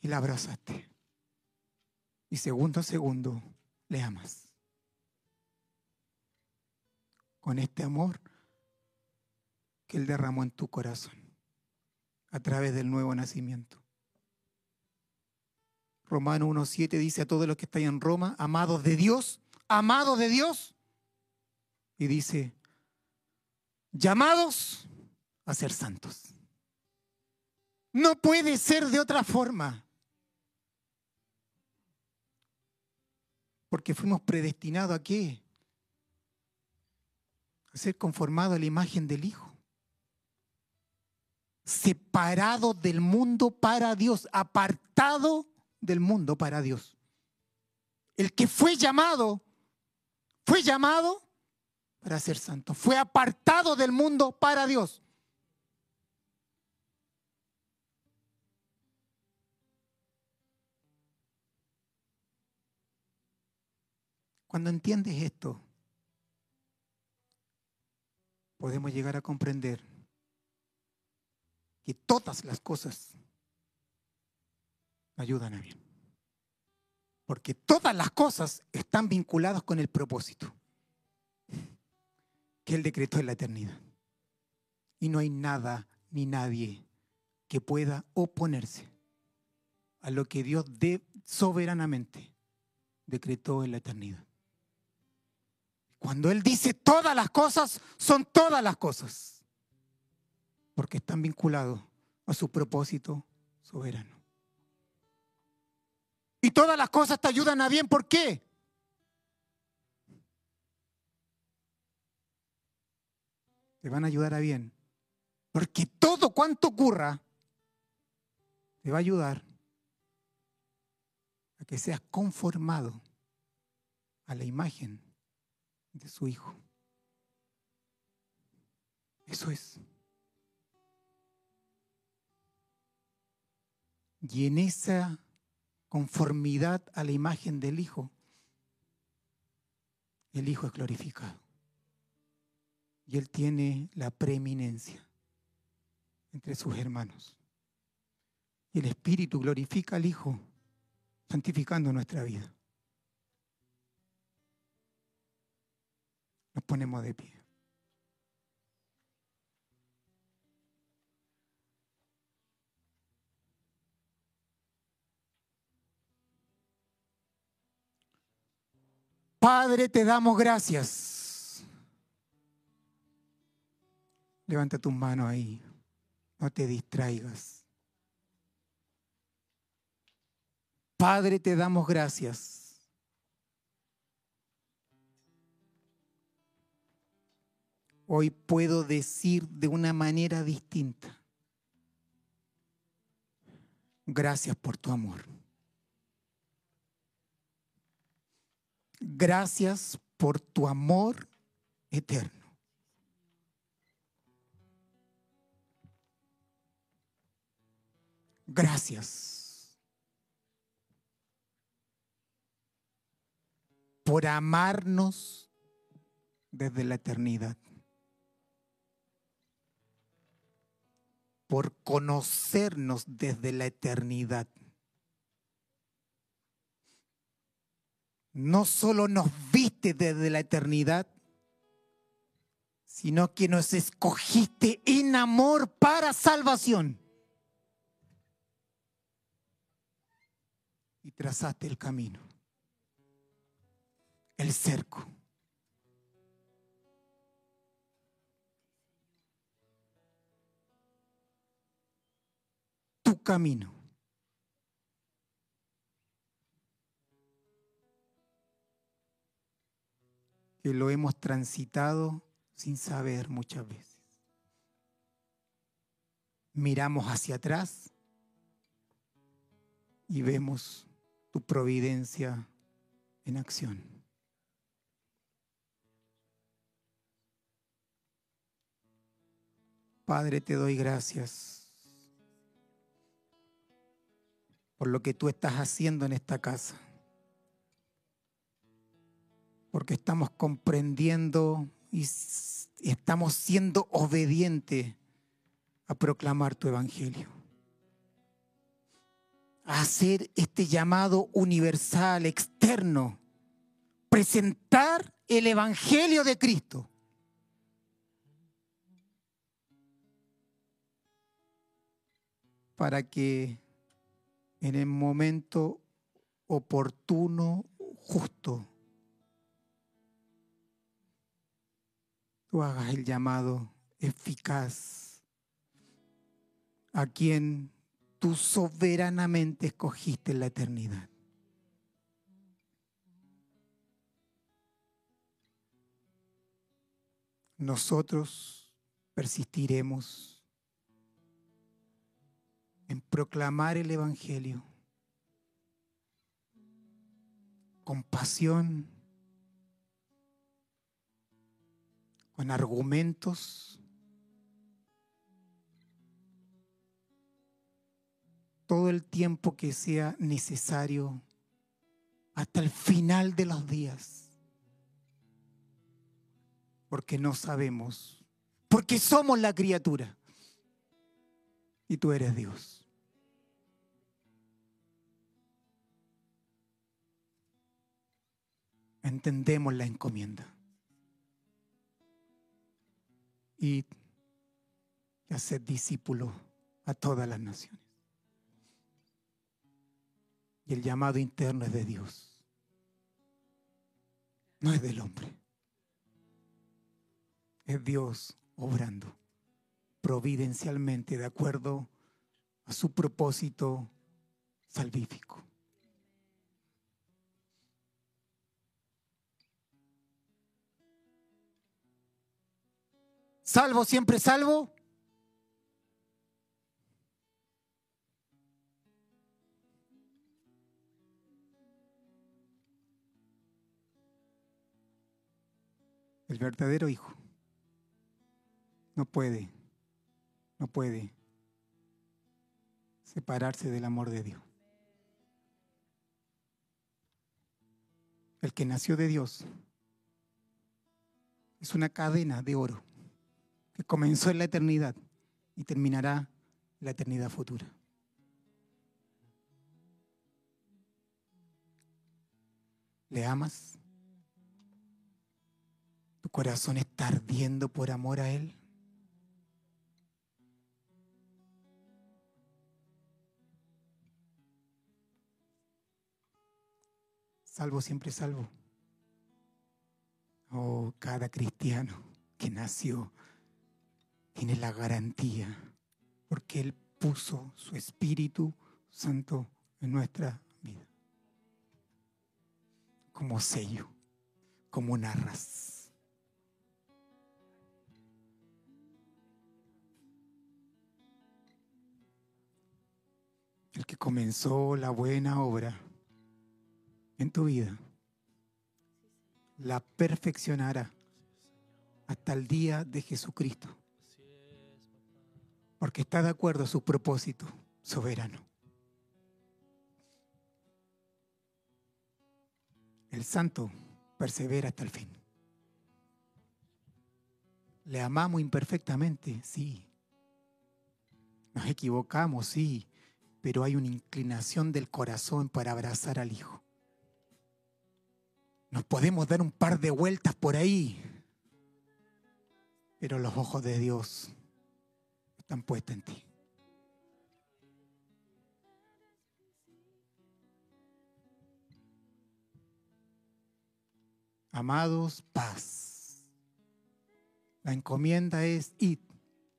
y la abrazaste. Y segundo a segundo le amas. Con este amor que Él derramó en tu corazón a través del nuevo nacimiento. Romano 1.7 dice a todos los que están en Roma, amados de Dios, amados de Dios. Y dice, llamados a ser santos. No puede ser de otra forma. Porque fuimos predestinados a qué? A ser conformados a la imagen del Hijo. Separado del mundo para Dios, apartado del mundo para Dios. El que fue llamado, fue llamado para ser santo. Fue apartado del mundo para Dios. Cuando entiendes esto, podemos llegar a comprender que todas las cosas ayudan a bien. Porque todas las cosas están vinculadas con el propósito que Él decretó en la eternidad. Y no hay nada ni nadie que pueda oponerse a lo que Dios de, soberanamente decretó en la eternidad. Cuando Él dice todas las cosas, son todas las cosas. Porque están vinculados a su propósito soberano. Y todas las cosas te ayudan a bien. ¿Por qué? Te van a ayudar a bien. Porque todo cuanto ocurra te va a ayudar a que seas conformado a la imagen de su Hijo. Eso es. Y en esa conformidad a la imagen del Hijo, el Hijo es glorificado. Y Él tiene la preeminencia entre sus hermanos. Y el Espíritu glorifica al Hijo, santificando nuestra vida. Nos ponemos de pie. Padre, te damos gracias. Levanta tus manos ahí. No te distraigas. Padre, te damos gracias hoy puedo decir de una manera distinta. Gracias por tu amor. Gracias por tu amor eterno. Gracias por amarnos desde la eternidad. por conocernos desde la eternidad. No solo nos viste desde la eternidad, sino que nos escogiste en amor para salvación. Y trazaste el camino, el cerco. camino. Que lo hemos transitado sin saber muchas veces. Miramos hacia atrás y vemos tu providencia en acción. Padre, te doy gracias por lo que tú estás haciendo en esta casa. Porque estamos comprendiendo y estamos siendo obedientes a proclamar tu evangelio. A hacer este llamado universal, externo. Presentar el evangelio de Cristo. Para que en el momento oportuno, justo, tú hagas el llamado eficaz, a quien tú soberanamente escogiste en la eternidad. Nosotros persistiremos en proclamar el Evangelio con pasión, con argumentos, todo el tiempo que sea necesario hasta el final de los días. Porque no sabemos, porque somos la criatura y tú eres Dios. Entendemos la encomienda. Y hacer discípulo a todas las naciones. Y el llamado interno es de Dios. No es del hombre. Es Dios obrando providencialmente de acuerdo a su propósito salvífico. Salvo, siempre salvo. El verdadero hijo no puede, no puede separarse del amor de Dios. El que nació de Dios es una cadena de oro que comenzó en la eternidad y terminará la eternidad futura. ¿Le amas? ¿Tu corazón está ardiendo por amor a Él? Salvo siempre salvo. Oh, cada cristiano que nació tiene la garantía, porque Él puso su Espíritu Santo en nuestra vida, como sello, como raza. el que comenzó la buena obra en tu vida, la perfeccionará hasta el día de Jesucristo, porque está de acuerdo a su propósito soberano. El santo persevera hasta el fin. Le amamos imperfectamente, sí. Nos equivocamos, sí pero hay una inclinación del corazón para abrazar al Hijo. Nos podemos dar un par de vueltas por ahí, pero los ojos de Dios en ti. Amados, paz. La encomienda es ir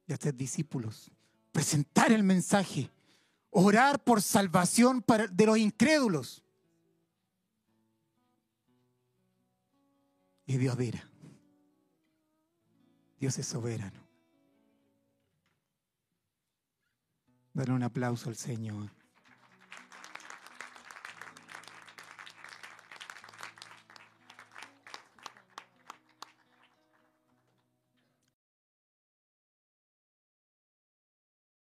y hacer discípulos, presentar el mensaje orar por salvación de los incrédulos. Y Dios dirá, Dios es soberano. Dale un aplauso al Señor.